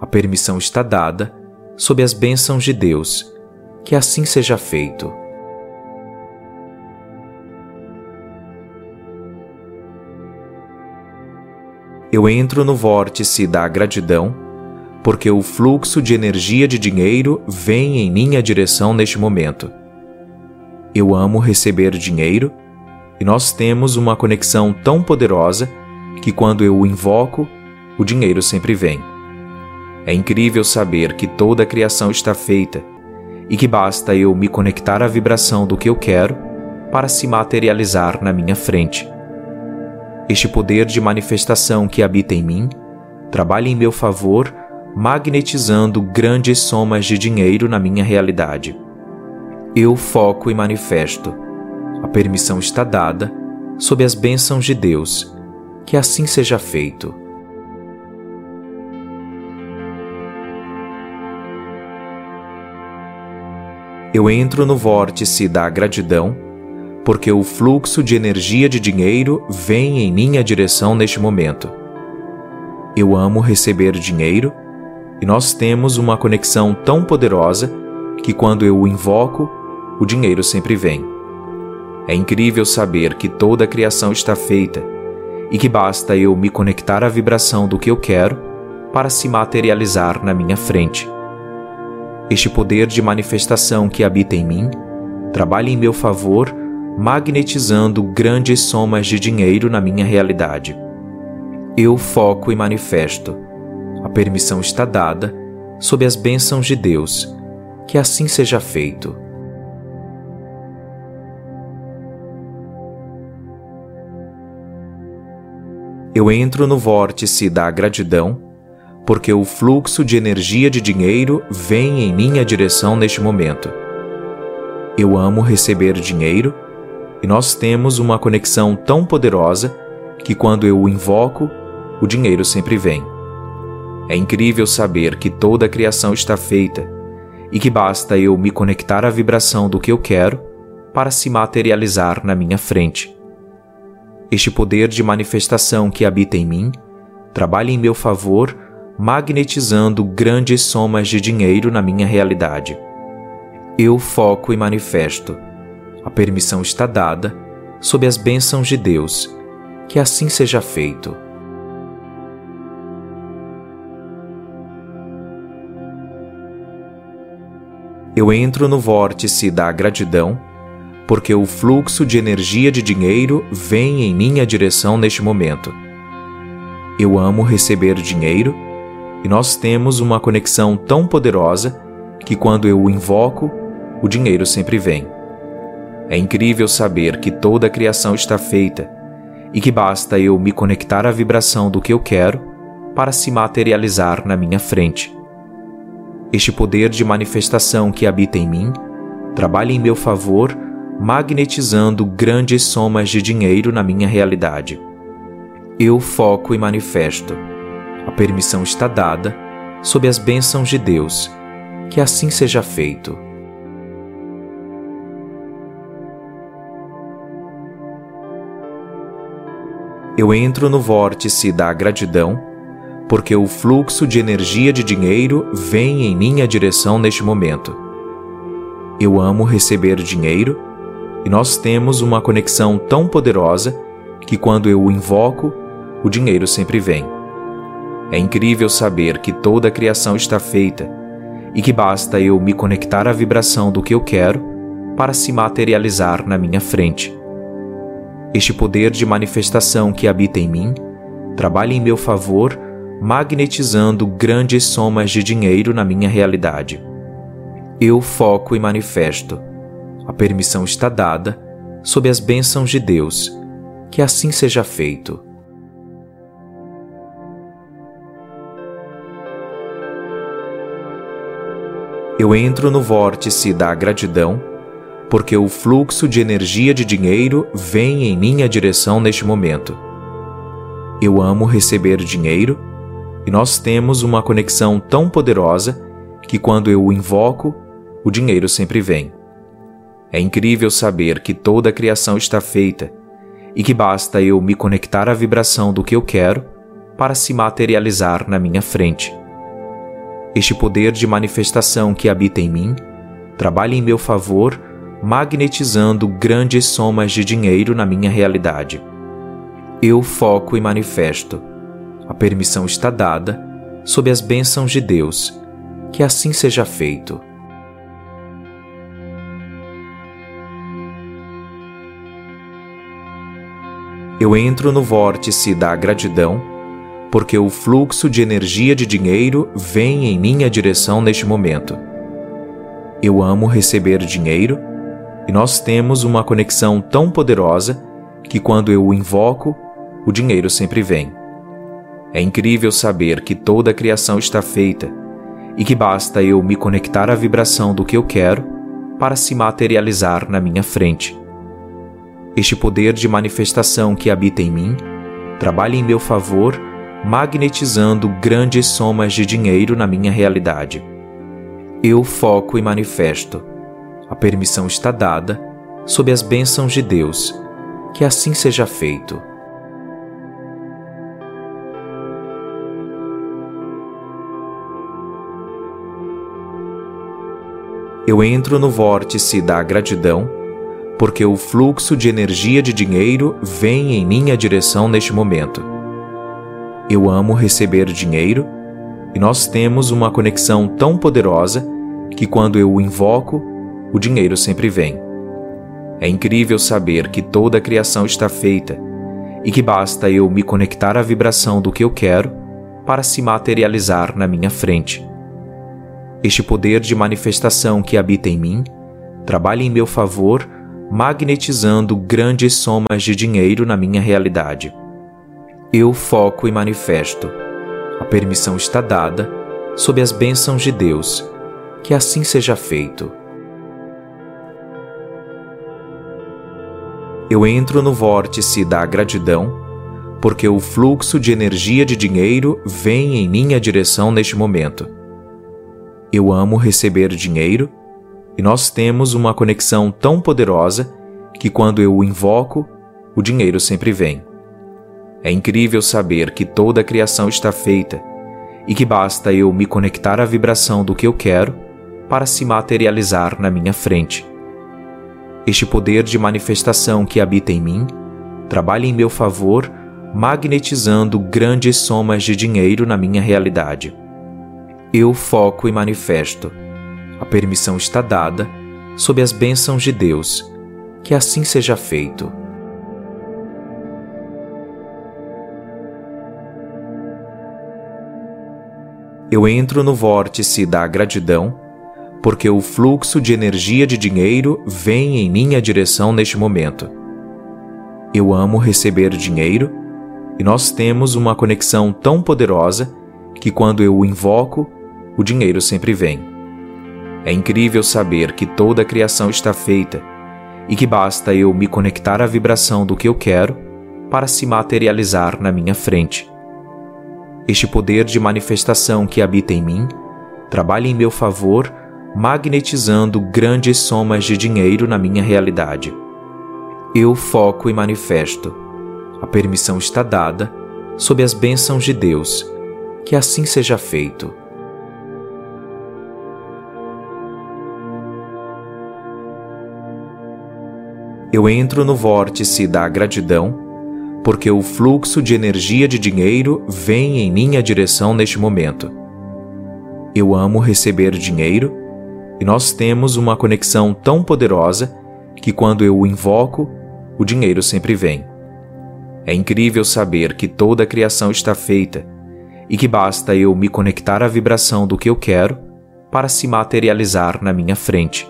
A permissão está dada, sob as bênçãos de Deus. Que assim seja feito. eu entro no vórtice da gratidão, porque o fluxo de energia de dinheiro vem em minha direção neste momento. Eu amo receber dinheiro e nós temos uma conexão tão poderosa que quando eu o invoco, o dinheiro sempre vem. É incrível saber que toda a criação está feita e que basta eu me conectar à vibração do que eu quero para se materializar na minha frente. Este poder de manifestação que habita em mim trabalha em meu favor, magnetizando grandes somas de dinheiro na minha realidade. Eu foco e manifesto. A permissão está dada, sob as bênçãos de Deus. Que assim seja feito. Eu entro no vórtice da gratidão porque o fluxo de energia de dinheiro vem em minha direção neste momento. Eu amo receber dinheiro e nós temos uma conexão tão poderosa que quando eu o invoco, o dinheiro sempre vem. É incrível saber que toda a criação está feita e que basta eu me conectar à vibração do que eu quero para se materializar na minha frente. Este poder de manifestação que habita em mim trabalha em meu favor magnetizando grandes somas de dinheiro na minha realidade. Eu foco e manifesto. A permissão está dada, sob as bênçãos de Deus. Que assim seja feito. Eu entro no vórtice da gratidão, porque o fluxo de energia de dinheiro vem em minha direção neste momento. Eu amo receber dinheiro e nós temos uma conexão tão poderosa que quando eu o invoco, o dinheiro sempre vem. É incrível saber que toda a criação está feita e que basta eu me conectar à vibração do que eu quero para se materializar na minha frente. Este poder de manifestação que habita em mim trabalha em meu favor, magnetizando grandes somas de dinheiro na minha realidade. Eu foco e manifesto a permissão está dada, sob as bênçãos de Deus. Que assim seja feito. Eu entro no vórtice da gratidão, porque o fluxo de energia de dinheiro vem em minha direção neste momento. Eu amo receber dinheiro e nós temos uma conexão tão poderosa que quando eu o invoco, o dinheiro sempre vem. É incrível saber que toda a criação está feita e que basta eu me conectar à vibração do que eu quero para se materializar na minha frente. Este poder de manifestação que habita em mim trabalha em meu favor, magnetizando grandes somas de dinheiro na minha realidade. Eu foco e manifesto. A permissão está dada, sob as bênçãos de Deus. Que assim seja feito. eu entro no vórtice da gratidão, porque o fluxo de energia de dinheiro vem em minha direção neste momento. Eu amo receber dinheiro e nós temos uma conexão tão poderosa que quando eu o invoco, o dinheiro sempre vem. É incrível saber que toda a criação está feita e que basta eu me conectar à vibração do que eu quero para se materializar na minha frente. Este poder de manifestação que habita em mim trabalhe em meu favor, magnetizando grandes somas de dinheiro na minha realidade. Eu foco e manifesto. A permissão está dada, sob as bênçãos de Deus. Que assim seja feito. Eu entro no vórtice da gratidão, porque o fluxo de energia de dinheiro vem em minha direção neste momento. Eu amo receber dinheiro e nós temos uma conexão tão poderosa que quando eu o invoco, o dinheiro sempre vem. É incrível saber que toda a criação está feita e que basta eu me conectar à vibração do que eu quero para se materializar na minha frente. Este poder de manifestação que habita em mim trabalha em meu favor, magnetizando grandes somas de dinheiro na minha realidade. Eu foco e manifesto. A permissão está dada, sob as bênçãos de Deus. Que assim seja feito. Eu entro no vórtice da gratidão, porque o fluxo de energia de dinheiro vem em minha direção neste momento. Eu amo receber dinheiro e nós temos uma conexão tão poderosa que quando eu o invoco, o dinheiro sempre vem. É incrível saber que toda a criação está feita e que basta eu me conectar à vibração do que eu quero para se materializar na minha frente. Este poder de manifestação que habita em mim trabalha em meu favor, magnetizando grandes somas de dinheiro na minha realidade. Eu foco e manifesto. A permissão está dada, sob as bênçãos de Deus. Que assim seja feito. Eu entro no vórtice da gratidão, porque o fluxo de energia de dinheiro vem em minha direção neste momento. Eu amo receber dinheiro e nós temos uma conexão tão poderosa que quando eu o invoco, o dinheiro sempre vem. É incrível saber que toda a criação está feita e que basta eu me conectar à vibração do que eu quero para se materializar na minha frente. Este poder de manifestação que habita em mim trabalha em meu favor, magnetizando grandes somas de dinheiro na minha realidade. Eu foco e manifesto. A permissão está dada, sob as bênçãos de Deus. Que assim seja feito. Eu entro no vórtice da gratidão, porque o fluxo de energia de dinheiro vem em minha direção neste momento eu amo receber dinheiro, e nós temos uma conexão tão poderosa que quando eu o invoco, o dinheiro sempre vem. É incrível saber que toda a criação está feita e que basta eu me conectar à vibração do que eu quero para se materializar na minha frente. Este poder de manifestação que habita em mim trabalha em meu favor, magnetizando grandes somas de dinheiro na minha realidade eu foco e manifesto. A permissão está dada, sob as bênçãos de Deus. Que assim seja feito. Eu entro no vórtice da gratidão, porque o fluxo de energia de dinheiro vem em minha direção neste momento. Eu amo receber dinheiro e nós temos uma conexão tão poderosa que quando eu o invoco, o dinheiro sempre vem. É incrível saber que toda a criação está feita e que basta eu me conectar à vibração do que eu quero para se materializar na minha frente. Este poder de manifestação que habita em mim trabalha em meu favor, magnetizando grandes somas de dinheiro na minha realidade. Eu foco e manifesto. A permissão está dada, sob as bênçãos de Deus. Que assim seja feito. eu entro no vórtice da gratidão, porque o fluxo de energia de dinheiro vem em minha direção neste momento. Eu amo receber dinheiro e nós temos uma conexão tão poderosa que quando eu o invoco, o dinheiro sempre vem. É incrível saber que toda a criação está feita e que basta eu me conectar à vibração do que eu quero para se materializar na minha frente.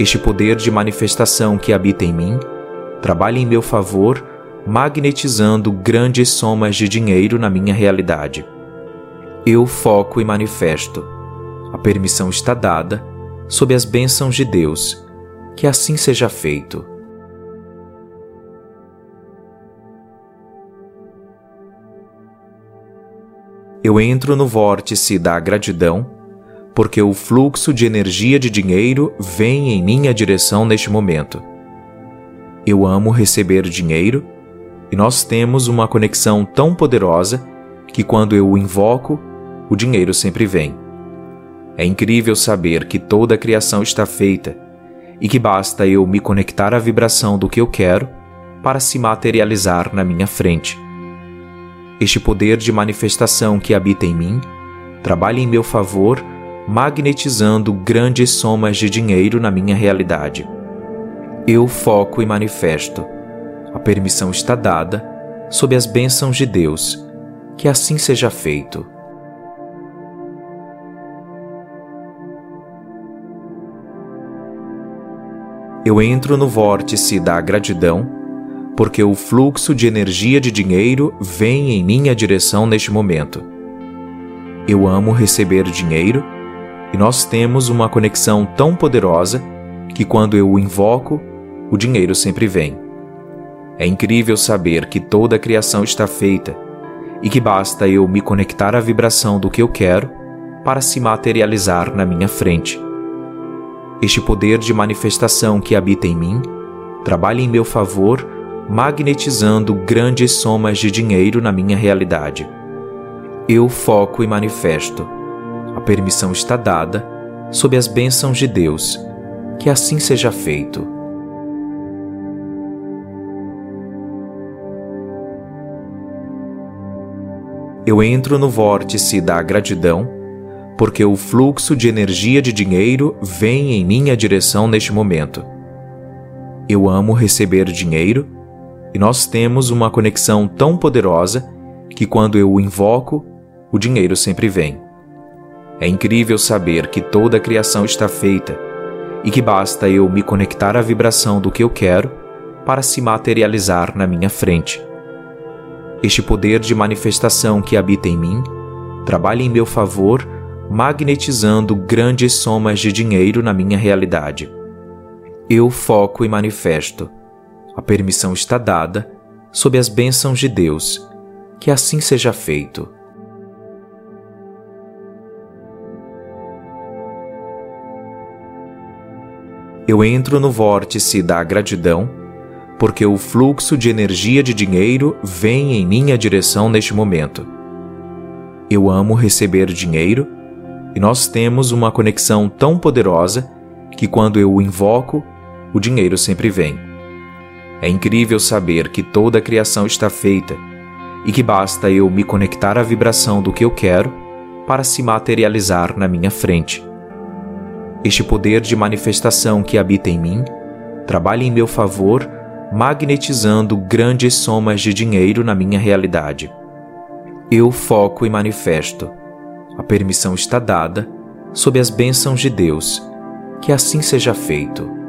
Este poder de manifestação que habita em mim trabalha em meu favor, magnetizando grandes somas de dinheiro na minha realidade. Eu foco e manifesto. A permissão está dada, sob as bênçãos de Deus. Que assim seja feito. eu entro no vórtice da gratidão, porque o fluxo de energia de dinheiro vem em minha direção neste momento. Eu amo receber dinheiro e nós temos uma conexão tão poderosa que quando eu o invoco, o dinheiro sempre vem. É incrível saber que toda a criação está feita e que basta eu me conectar à vibração do que eu quero para se materializar na minha frente. Este poder de manifestação que habita em mim trabalha em meu favor, magnetizando grandes somas de dinheiro na minha realidade. Eu foco e manifesto. A permissão está dada, sob as bênçãos de Deus. Que assim seja feito. Eu entro no vórtice da gratidão porque o fluxo de energia de dinheiro vem em minha direção neste momento. Eu amo receber dinheiro e nós temos uma conexão tão poderosa que quando eu o invoco, o dinheiro sempre vem. É incrível saber que toda a criação está feita e que basta eu me conectar à vibração do que eu quero para se materializar na minha frente. Este poder de manifestação que habita em mim trabalha em meu favor magnetizando grandes somas de dinheiro na minha realidade. Eu foco e manifesto. A permissão está dada, sob as bênçãos de Deus. Que assim seja feito. Eu entro no vórtice da gratidão, porque o fluxo de energia de dinheiro vem em minha direção neste momento. Eu amo receber dinheiro e nós temos uma conexão tão poderosa que quando eu o invoco, o dinheiro sempre vem. É incrível saber que toda a criação está feita e que basta eu me conectar à vibração do que eu quero para se materializar na minha frente. Este poder de manifestação que habita em mim trabalha em meu favor, magnetizando grandes somas de dinheiro na minha realidade. Eu foco e manifesto a permissão está dada, sob as bênçãos de Deus. Que assim seja feito. Eu entro no vórtice da gratidão, porque o fluxo de energia de dinheiro vem em minha direção neste momento. Eu amo receber dinheiro e nós temos uma conexão tão poderosa que quando eu o invoco, o dinheiro sempre vem. É incrível saber que toda a criação está feita e que basta eu me conectar à vibração do que eu quero para se materializar na minha frente. Este poder de manifestação que habita em mim trabalha em meu favor, magnetizando grandes somas de dinheiro na minha realidade. Eu foco e manifesto. A permissão está dada, sob as bênçãos de Deus. Que assim seja feito.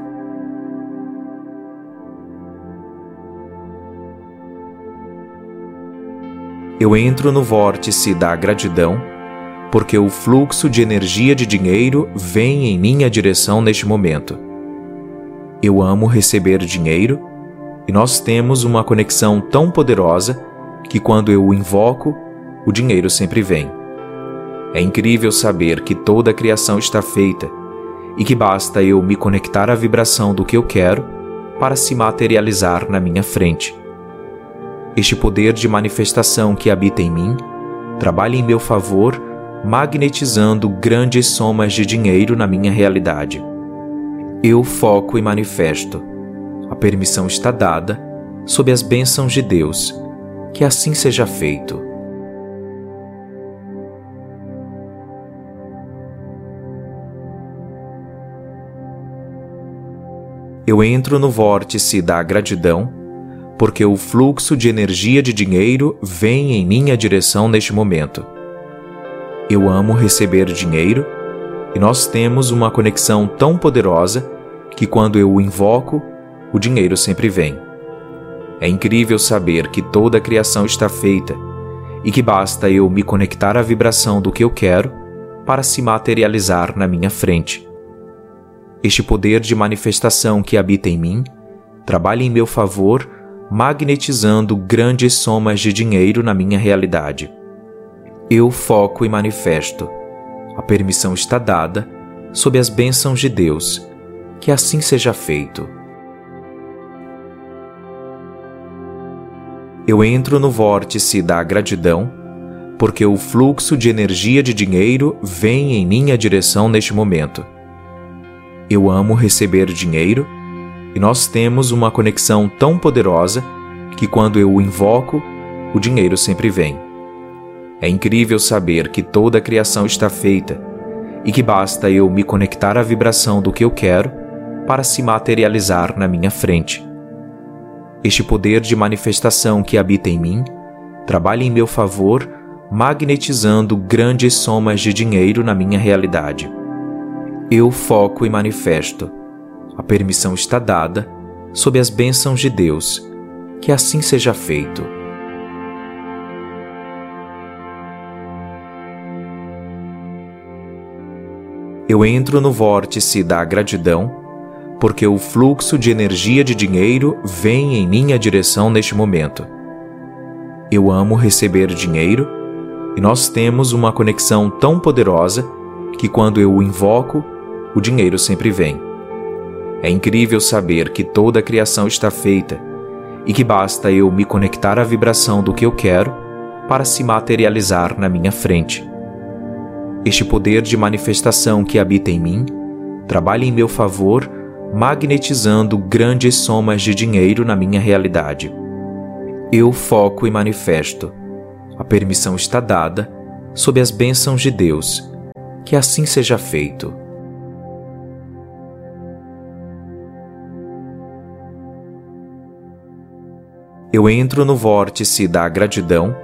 eu entro no vórtice da gratidão, porque o fluxo de energia de dinheiro vem em minha direção neste momento. Eu amo receber dinheiro e nós temos uma conexão tão poderosa que quando eu o invoco, o dinheiro sempre vem. É incrível saber que toda a criação está feita e que basta eu me conectar à vibração do que eu quero para se materializar na minha frente. Este poder de manifestação que habita em mim trabalha em meu favor, magnetizando grandes somas de dinheiro na minha realidade. Eu foco e manifesto. A permissão está dada, sob as bênçãos de Deus. Que assim seja feito. Eu entro no vórtice da gratidão porque o fluxo de energia de dinheiro vem em minha direção neste momento. Eu amo receber dinheiro e nós temos uma conexão tão poderosa que quando eu o invoco, o dinheiro sempre vem. É incrível saber que toda a criação está feita e que basta eu me conectar à vibração do que eu quero para se materializar na minha frente. Este poder de manifestação que habita em mim trabalha em meu favor, magnetizando grandes somas de dinheiro na minha realidade. Eu foco e manifesto. A permissão está dada, sob as bênçãos de Deus. Que assim seja feito. Eu entro no vórtice da gratidão, porque o fluxo de energia de dinheiro vem em minha direção neste momento. Eu amo receber dinheiro e nós temos uma conexão tão poderosa que quando eu o invoco, o dinheiro sempre vem. É incrível saber que toda a criação está feita e que basta eu me conectar à vibração do que eu quero para se materializar na minha frente. Este poder de manifestação que habita em mim trabalha em meu favor, magnetizando grandes somas de dinheiro na minha realidade. Eu foco e manifesto. A permissão está dada, sob as bênçãos de Deus. Que assim seja feito. Eu entro no vórtice da gratidão, porque o fluxo de energia de dinheiro vem em minha direção neste momento. Eu amo receber dinheiro e nós temos uma conexão tão poderosa que quando eu o invoco, o dinheiro sempre vem. É incrível saber que toda a criação está feita e que basta eu me conectar à vibração do que eu quero para se materializar na minha frente. Este poder de manifestação que habita em mim trabalha em meu favor, magnetizando grandes somas de dinheiro na minha realidade. Eu foco e manifesto. A permissão está dada, sob as bênçãos de Deus. Que assim seja feito. eu entro no vórtice da gratidão,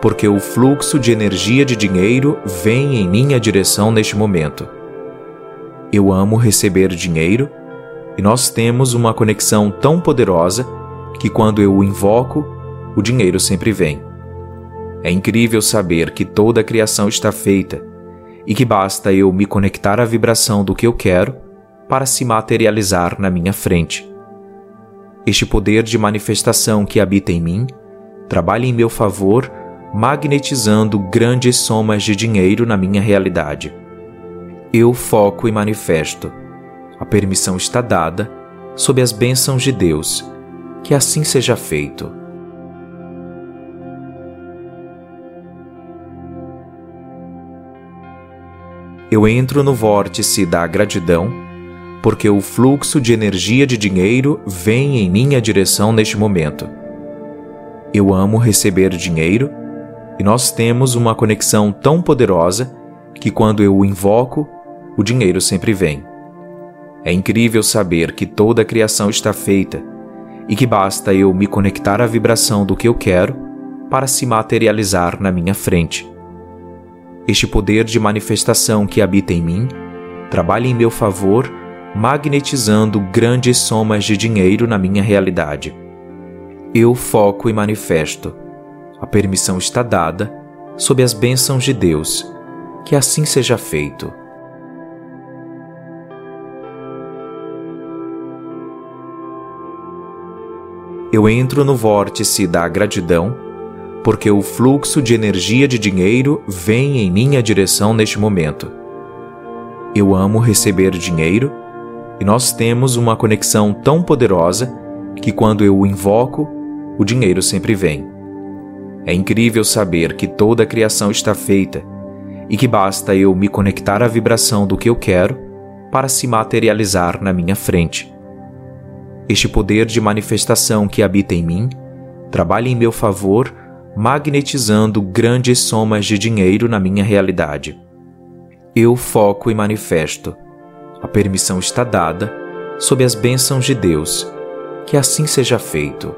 porque o fluxo de energia de dinheiro vem em minha direção neste momento. Eu amo receber dinheiro e nós temos uma conexão tão poderosa que quando eu o invoco, o dinheiro sempre vem. É incrível saber que toda a criação está feita e que basta eu me conectar à vibração do que eu quero para se materializar na minha frente. Este poder de manifestação que habita em mim trabalha em meu favor, magnetizando grandes somas de dinheiro na minha realidade. Eu foco e manifesto. A permissão está dada, sob as bênçãos de Deus. Que assim seja feito. Eu entro no vórtice da gratidão porque o fluxo de energia de dinheiro vem em minha direção neste momento. Eu amo receber dinheiro e nós temos uma conexão tão poderosa que quando eu o invoco, o dinheiro sempre vem. É incrível saber que toda a criação está feita e que basta eu me conectar à vibração do que eu quero para se materializar na minha frente. Este poder de manifestação que habita em mim trabalha em meu favor magnetizando grandes somas de dinheiro na minha realidade. Eu foco e manifesto. A permissão está dada, sob as bênçãos de Deus. Que assim seja feito. Eu entro no vórtice da gratidão, porque o fluxo de energia de dinheiro vem em minha direção neste momento. Eu amo receber dinheiro e nós temos uma conexão tão poderosa que quando eu o invoco, o dinheiro sempre vem. É incrível saber que toda a criação está feita e que basta eu me conectar à vibração do que eu quero para se materializar na minha frente. Este poder de manifestação que habita em mim trabalha em meu favor, magnetizando grandes somas de dinheiro na minha realidade. Eu foco e manifesto. A permissão está dada, sob as bênçãos de Deus. Que assim seja feito.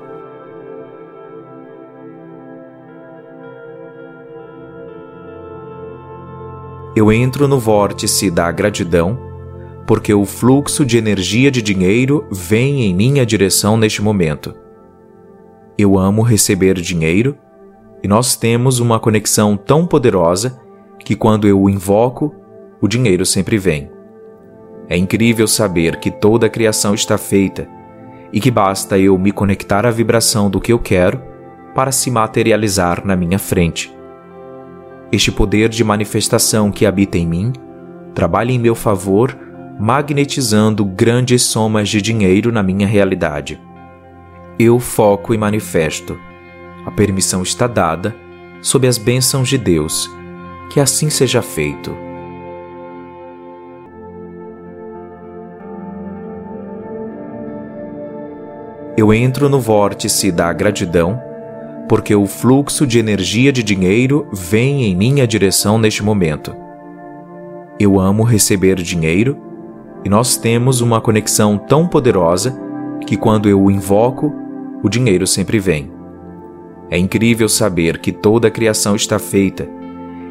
Eu entro no vórtice da gratidão porque o fluxo de energia de dinheiro vem em minha direção neste momento. Eu amo receber dinheiro e nós temos uma conexão tão poderosa que quando eu o invoco, o dinheiro sempre vem. É incrível saber que toda a criação está feita e que basta eu me conectar à vibração do que eu quero para se materializar na minha frente. Este poder de manifestação que habita em mim trabalha em meu favor, magnetizando grandes somas de dinheiro na minha realidade. Eu foco e manifesto. A permissão está dada, sob as bênçãos de Deus. Que assim seja feito. Eu entro no vórtice da gratidão, porque o fluxo de energia de dinheiro vem em minha direção neste momento. Eu amo receber dinheiro e nós temos uma conexão tão poderosa que quando eu o invoco, o dinheiro sempre vem. É incrível saber que toda a criação está feita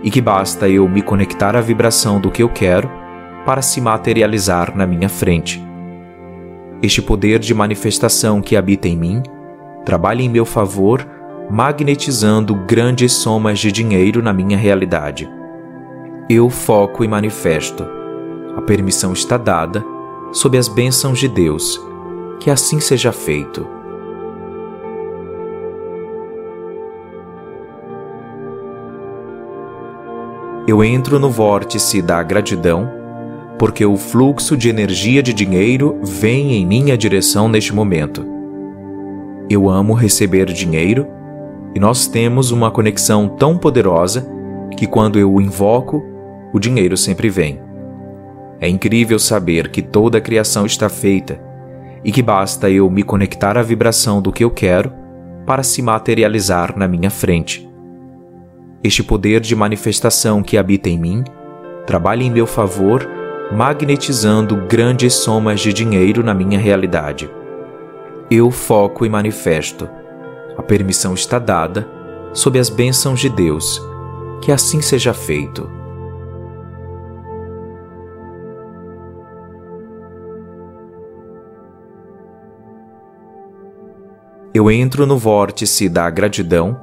e que basta eu me conectar à vibração do que eu quero para se materializar na minha frente. Este poder de manifestação que habita em mim trabalha em meu favor, magnetizando grandes somas de dinheiro na minha realidade. Eu foco e manifesto. A permissão está dada, sob as bênçãos de Deus. Que assim seja feito. Eu entro no vórtice da gratidão porque o fluxo de energia de dinheiro vem em minha direção neste momento. Eu amo receber dinheiro e nós temos uma conexão tão poderosa que quando eu o invoco, o dinheiro sempre vem. É incrível saber que toda a criação está feita e que basta eu me conectar à vibração do que eu quero para se materializar na minha frente. Este poder de manifestação que habita em mim trabalha em meu favor magnetizando grandes somas de dinheiro na minha realidade. Eu foco e manifesto. A permissão está dada, sob as bênçãos de Deus. Que assim seja feito. Eu entro no vórtice da gratidão,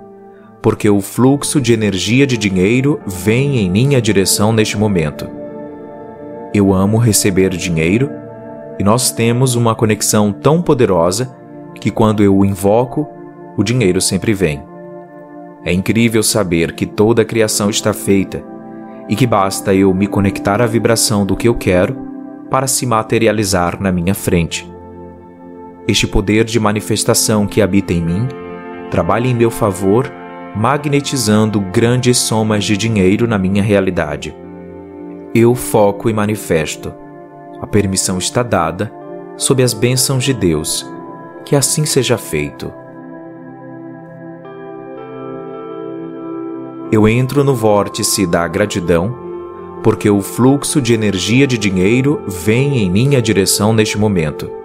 porque o fluxo de energia de dinheiro vem em minha direção neste momento eu amo receber dinheiro e nós temos uma conexão tão poderosa que quando eu o invoco, o dinheiro sempre vem. É incrível saber que toda a criação está feita e que basta eu me conectar à vibração do que eu quero para se materializar na minha frente. Este poder de manifestação que habita em mim trabalha em meu favor, magnetizando grandes somas de dinheiro na minha realidade. Eu foco e manifesto. A permissão está dada, sob as bênçãos de Deus. Que assim seja feito. Eu entro no vórtice da gratidão, porque o fluxo de energia de dinheiro vem em minha direção neste momento.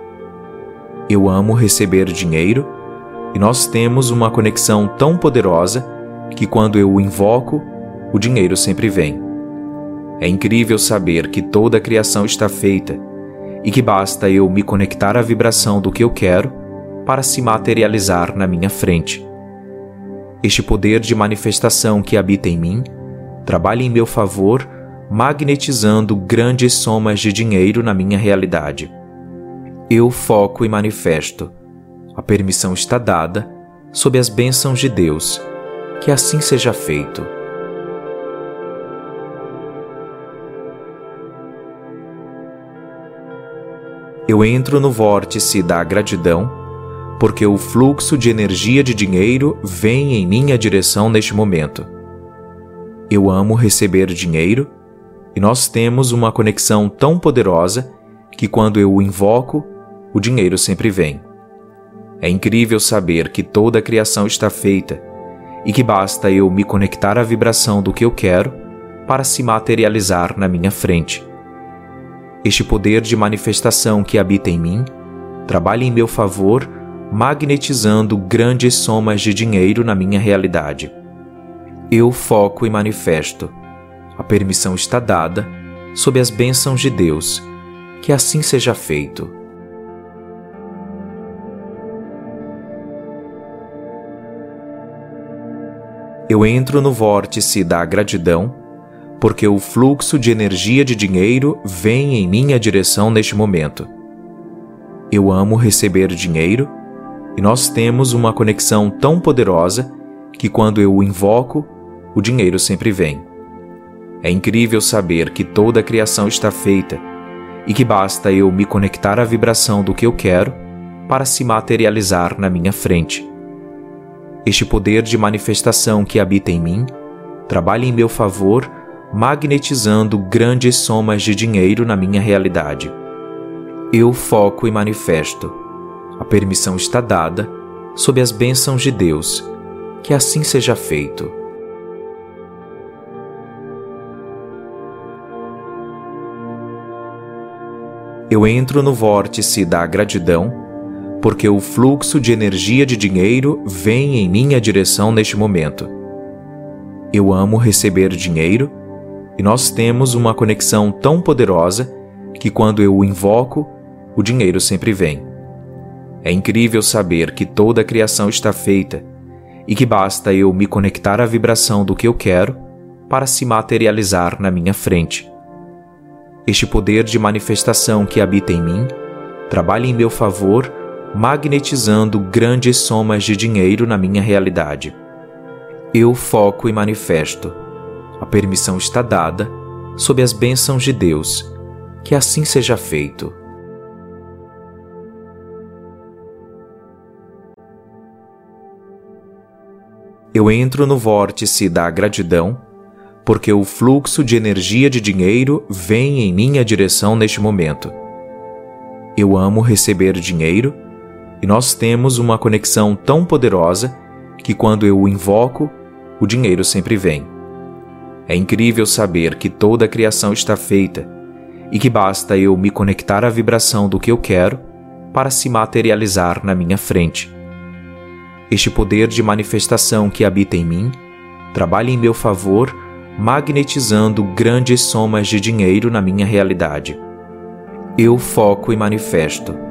Eu amo receber dinheiro e nós temos uma conexão tão poderosa que quando eu o invoco, o dinheiro sempre vem. É incrível saber que toda a criação está feita e que basta eu me conectar à vibração do que eu quero para se materializar na minha frente. Este poder de manifestação que habita em mim trabalha em meu favor, magnetizando grandes somas de dinheiro na minha realidade. Eu foco e manifesto. A permissão está dada, sob as bênçãos de Deus. Que assim seja feito. eu entro no vórtice da gratidão, porque o fluxo de energia de dinheiro vem em minha direção neste momento. Eu amo receber dinheiro e nós temos uma conexão tão poderosa que quando eu o invoco, o dinheiro sempre vem. É incrível saber que toda a criação está feita e que basta eu me conectar à vibração do que eu quero para se materializar na minha frente. Este poder de manifestação que habita em mim trabalha em meu favor, magnetizando grandes somas de dinheiro na minha realidade. Eu foco e manifesto. A permissão está dada, sob as bênçãos de Deus. Que assim seja feito. Eu entro no vórtice da gratidão, porque o fluxo de energia de dinheiro vem em minha direção neste momento. Eu amo receber dinheiro e nós temos uma conexão tão poderosa que quando eu o invoco, o dinheiro sempre vem. É incrível saber que toda a criação está feita e que basta eu me conectar à vibração do que eu quero para se materializar na minha frente. Este poder de manifestação que habita em mim trabalha em meu favor, magnetizando grandes somas de dinheiro na minha realidade. Eu foco e manifesto. A permissão está dada, sob as bênçãos de Deus. Que assim seja feito. Eu entro no vórtice da gratidão, porque o fluxo de energia de dinheiro vem em minha direção neste momento. Eu amo receber dinheiro e nós temos uma conexão tão poderosa que quando eu o invoco, o dinheiro sempre vem. É incrível saber que toda a criação está feita e que basta eu me conectar à vibração do que eu quero para se materializar na minha frente. Este poder de manifestação que habita em mim trabalha em meu favor, magnetizando grandes somas de dinheiro na minha realidade. Eu foco e manifesto. A permissão está dada, sob as bênçãos de Deus. Que assim seja feito. eu entro no vórtice da gratidão, porque o fluxo de energia de dinheiro vem em minha direção neste momento. Eu amo receber dinheiro e nós temos uma conexão tão poderosa que quando eu o invoco, o dinheiro sempre vem. É incrível saber que toda a criação está feita e que basta eu me conectar à vibração do que eu quero para se materializar na minha frente. Este poder de manifestação que habita em mim trabalha em meu favor, magnetizando grandes somas de dinheiro na minha realidade. Eu foco e manifesto.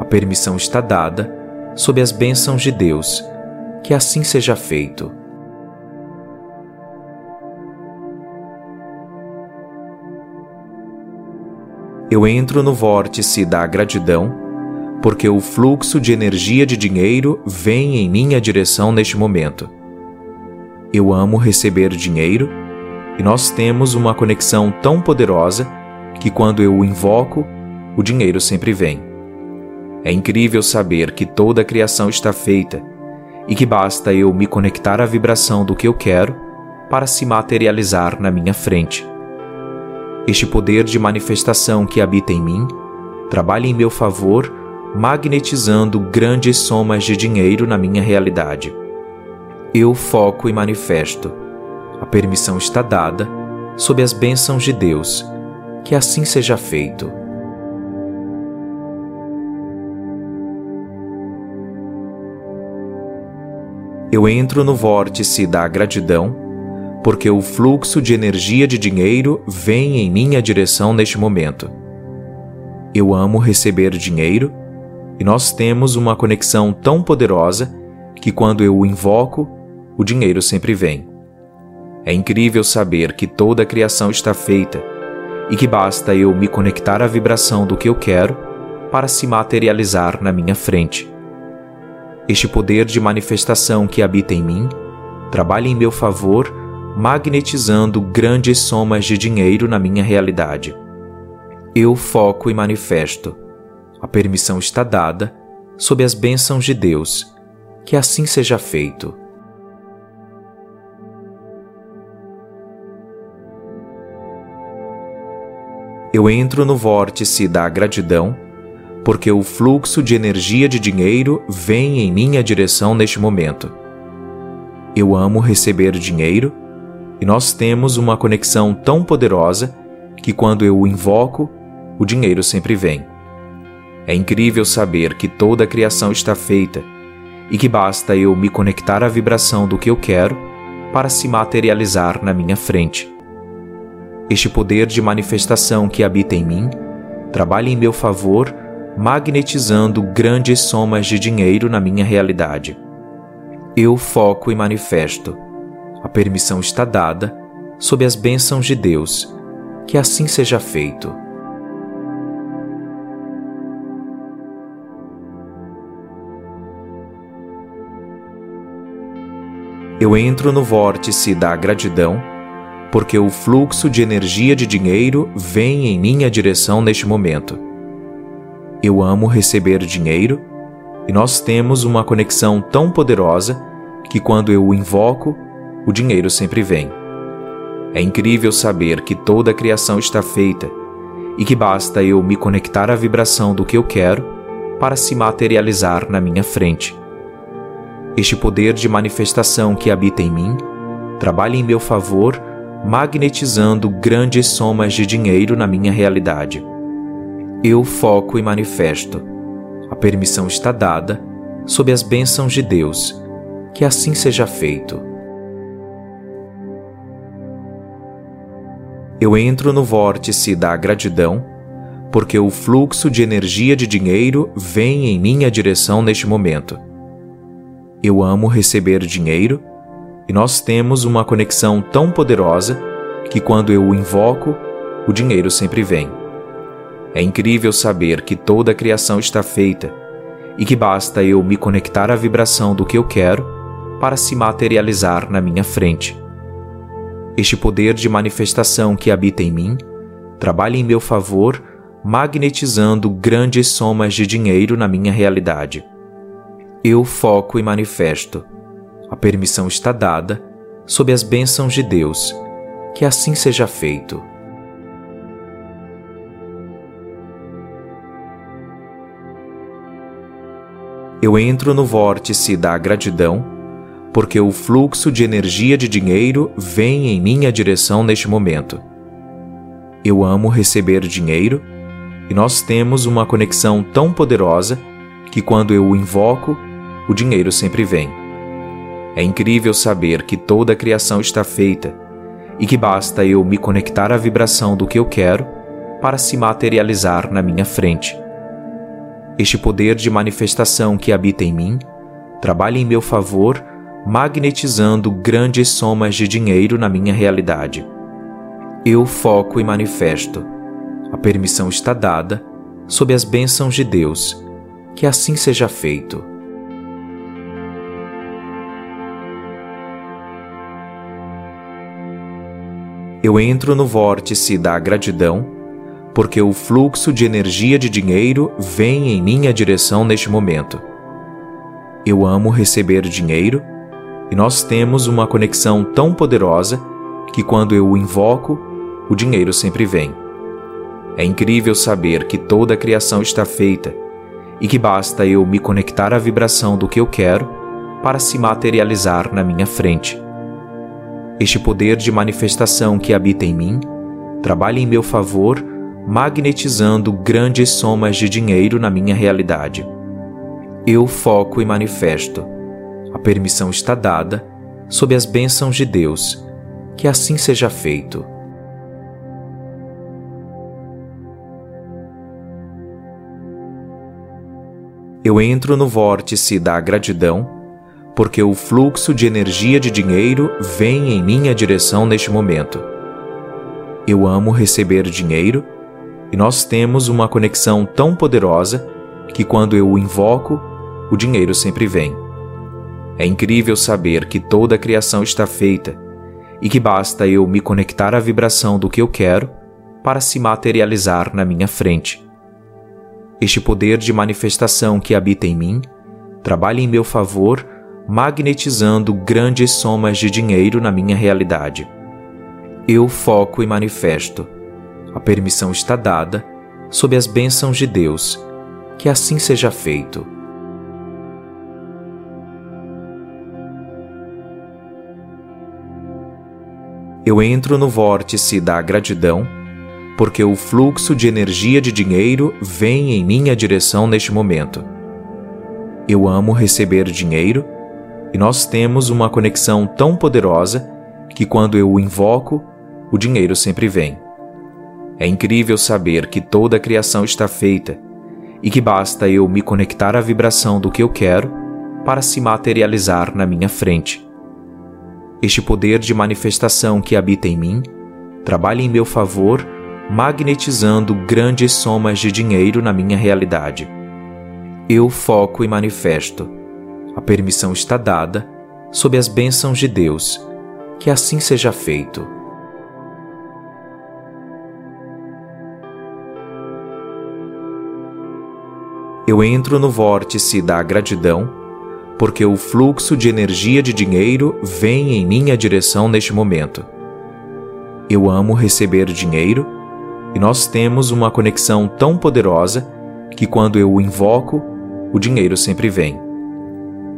A permissão está dada, sob as bênçãos de Deus. Que assim seja feito. Eu entro no vórtice da gratidão porque o fluxo de energia de dinheiro vem em minha direção neste momento. Eu amo receber dinheiro e nós temos uma conexão tão poderosa que quando eu o invoco, o dinheiro sempre vem. É incrível saber que toda a criação está feita e que basta eu me conectar à vibração do que eu quero para se materializar na minha frente. Este poder de manifestação que habita em mim trabalha em meu favor magnetizando grandes somas de dinheiro na minha realidade. Eu foco e manifesto. A permissão está dada, sob as bênçãos de Deus. Que assim seja feito. Eu entro no vórtice da gratidão, porque o fluxo de energia de dinheiro vem em minha direção neste momento. Eu amo receber dinheiro e nós temos uma conexão tão poderosa que quando eu o invoco, o dinheiro sempre vem. É incrível saber que toda a criação está feita e que basta eu me conectar à vibração do que eu quero para se materializar na minha frente. Este poder de manifestação que habita em mim trabalha em meu favor, magnetizando grandes somas de dinheiro na minha realidade. Eu foco e manifesto a permissão está dada, sob as bênçãos de Deus. Que assim seja feito. Eu entro no vórtice da gratidão, porque o fluxo de energia de dinheiro vem em minha direção neste momento. Eu amo receber dinheiro e nós temos uma conexão tão poderosa que quando eu o invoco, o dinheiro sempre vem. É incrível saber que toda a criação está feita e que basta eu me conectar à vibração do que eu quero para se materializar na minha frente. Este poder de manifestação que habita em mim trabalhe em meu favor, magnetizando grandes somas de dinheiro na minha realidade. Eu foco e manifesto. A permissão está dada, sob as bênçãos de Deus. Que assim seja feito. Eu entro no vórtice da gratidão, porque o fluxo de energia de dinheiro vem em minha direção neste momento. Eu amo receber dinheiro e nós temos uma conexão tão poderosa que quando eu o invoco, o dinheiro sempre vem. É incrível saber que toda a criação está feita e que basta eu me conectar à vibração do que eu quero para se materializar na minha frente. Este poder de manifestação que habita em mim trabalha em meu favor, magnetizando grandes somas de dinheiro na minha realidade. Eu foco e manifesto. A permissão está dada, sob as bênçãos de Deus. Que assim seja feito. Eu entro no vórtice da gratidão, porque o fluxo de energia de dinheiro vem em minha direção neste momento eu amo receber dinheiro, e nós temos uma conexão tão poderosa que quando eu o invoco, o dinheiro sempre vem. É incrível saber que toda a criação está feita e que basta eu me conectar à vibração do que eu quero para se materializar na minha frente. Este poder de manifestação que habita em mim trabalha em meu favor, magnetizando grandes somas de dinheiro na minha realidade. Eu foco e manifesto. A permissão está dada, sob as bênçãos de Deus. Que assim seja feito. Eu entro no vórtice da gratidão, porque o fluxo de energia de dinheiro vem em minha direção neste momento. Eu amo receber dinheiro e nós temos uma conexão tão poderosa que quando eu o invoco, o dinheiro sempre vem. É incrível saber que toda a criação está feita e que basta eu me conectar à vibração do que eu quero para se materializar na minha frente. Este poder de manifestação que habita em mim trabalha em meu favor, magnetizando grandes somas de dinheiro na minha realidade. Eu foco e manifesto. A permissão está dada, sob as bênçãos de Deus. Que assim seja feito. eu entro no vórtice da gratidão, porque o fluxo de energia de dinheiro vem em minha direção neste momento. Eu amo receber dinheiro e nós temos uma conexão tão poderosa que quando eu o invoco, o dinheiro sempre vem. É incrível saber que toda a criação está feita e que basta eu me conectar à vibração do que eu quero para se materializar na minha frente. Este poder de manifestação que habita em mim trabalha em meu favor, magnetizando grandes somas de dinheiro na minha realidade. Eu foco e manifesto. A permissão está dada, sob as bênçãos de Deus. Que assim seja feito. Eu entro no vórtice da gratidão porque o fluxo de energia de dinheiro vem em minha direção neste momento. Eu amo receber dinheiro e nós temos uma conexão tão poderosa que quando eu o invoco, o dinheiro sempre vem. É incrível saber que toda a criação está feita e que basta eu me conectar à vibração do que eu quero para se materializar na minha frente. Este poder de manifestação que habita em mim trabalha em meu favor magnetizando grandes somas de dinheiro na minha realidade. Eu foco e manifesto. A permissão está dada, sob as bênçãos de Deus. Que assim seja feito. Eu entro no vórtice da gratidão, porque o fluxo de energia de dinheiro vem em minha direção neste momento. Eu amo receber dinheiro e nós temos uma conexão tão poderosa que quando eu o invoco, o dinheiro sempre vem. É incrível saber que toda a criação está feita e que basta eu me conectar à vibração do que eu quero para se materializar na minha frente. Este poder de manifestação que habita em mim trabalha em meu favor, magnetizando grandes somas de dinheiro na minha realidade. Eu foco e manifesto. A permissão está dada, sob as bênçãos de Deus. Que assim seja feito. Eu entro no vórtice da gratidão, porque o fluxo de energia de dinheiro vem em minha direção neste momento. Eu amo receber dinheiro e nós temos uma conexão tão poderosa que quando eu o invoco, o dinheiro sempre vem.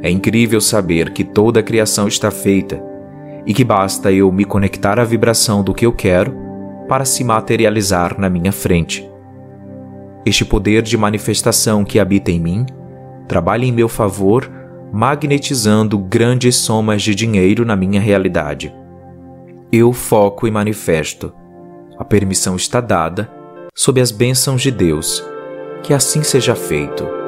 É incrível saber que toda a criação está feita e que basta eu me conectar à vibração do que eu quero para se materializar na minha frente. Este poder de manifestação que habita em mim trabalha em meu favor, magnetizando grandes somas de dinheiro na minha realidade. Eu foco e manifesto. A permissão está dada, sob as bênçãos de Deus. Que assim seja feito.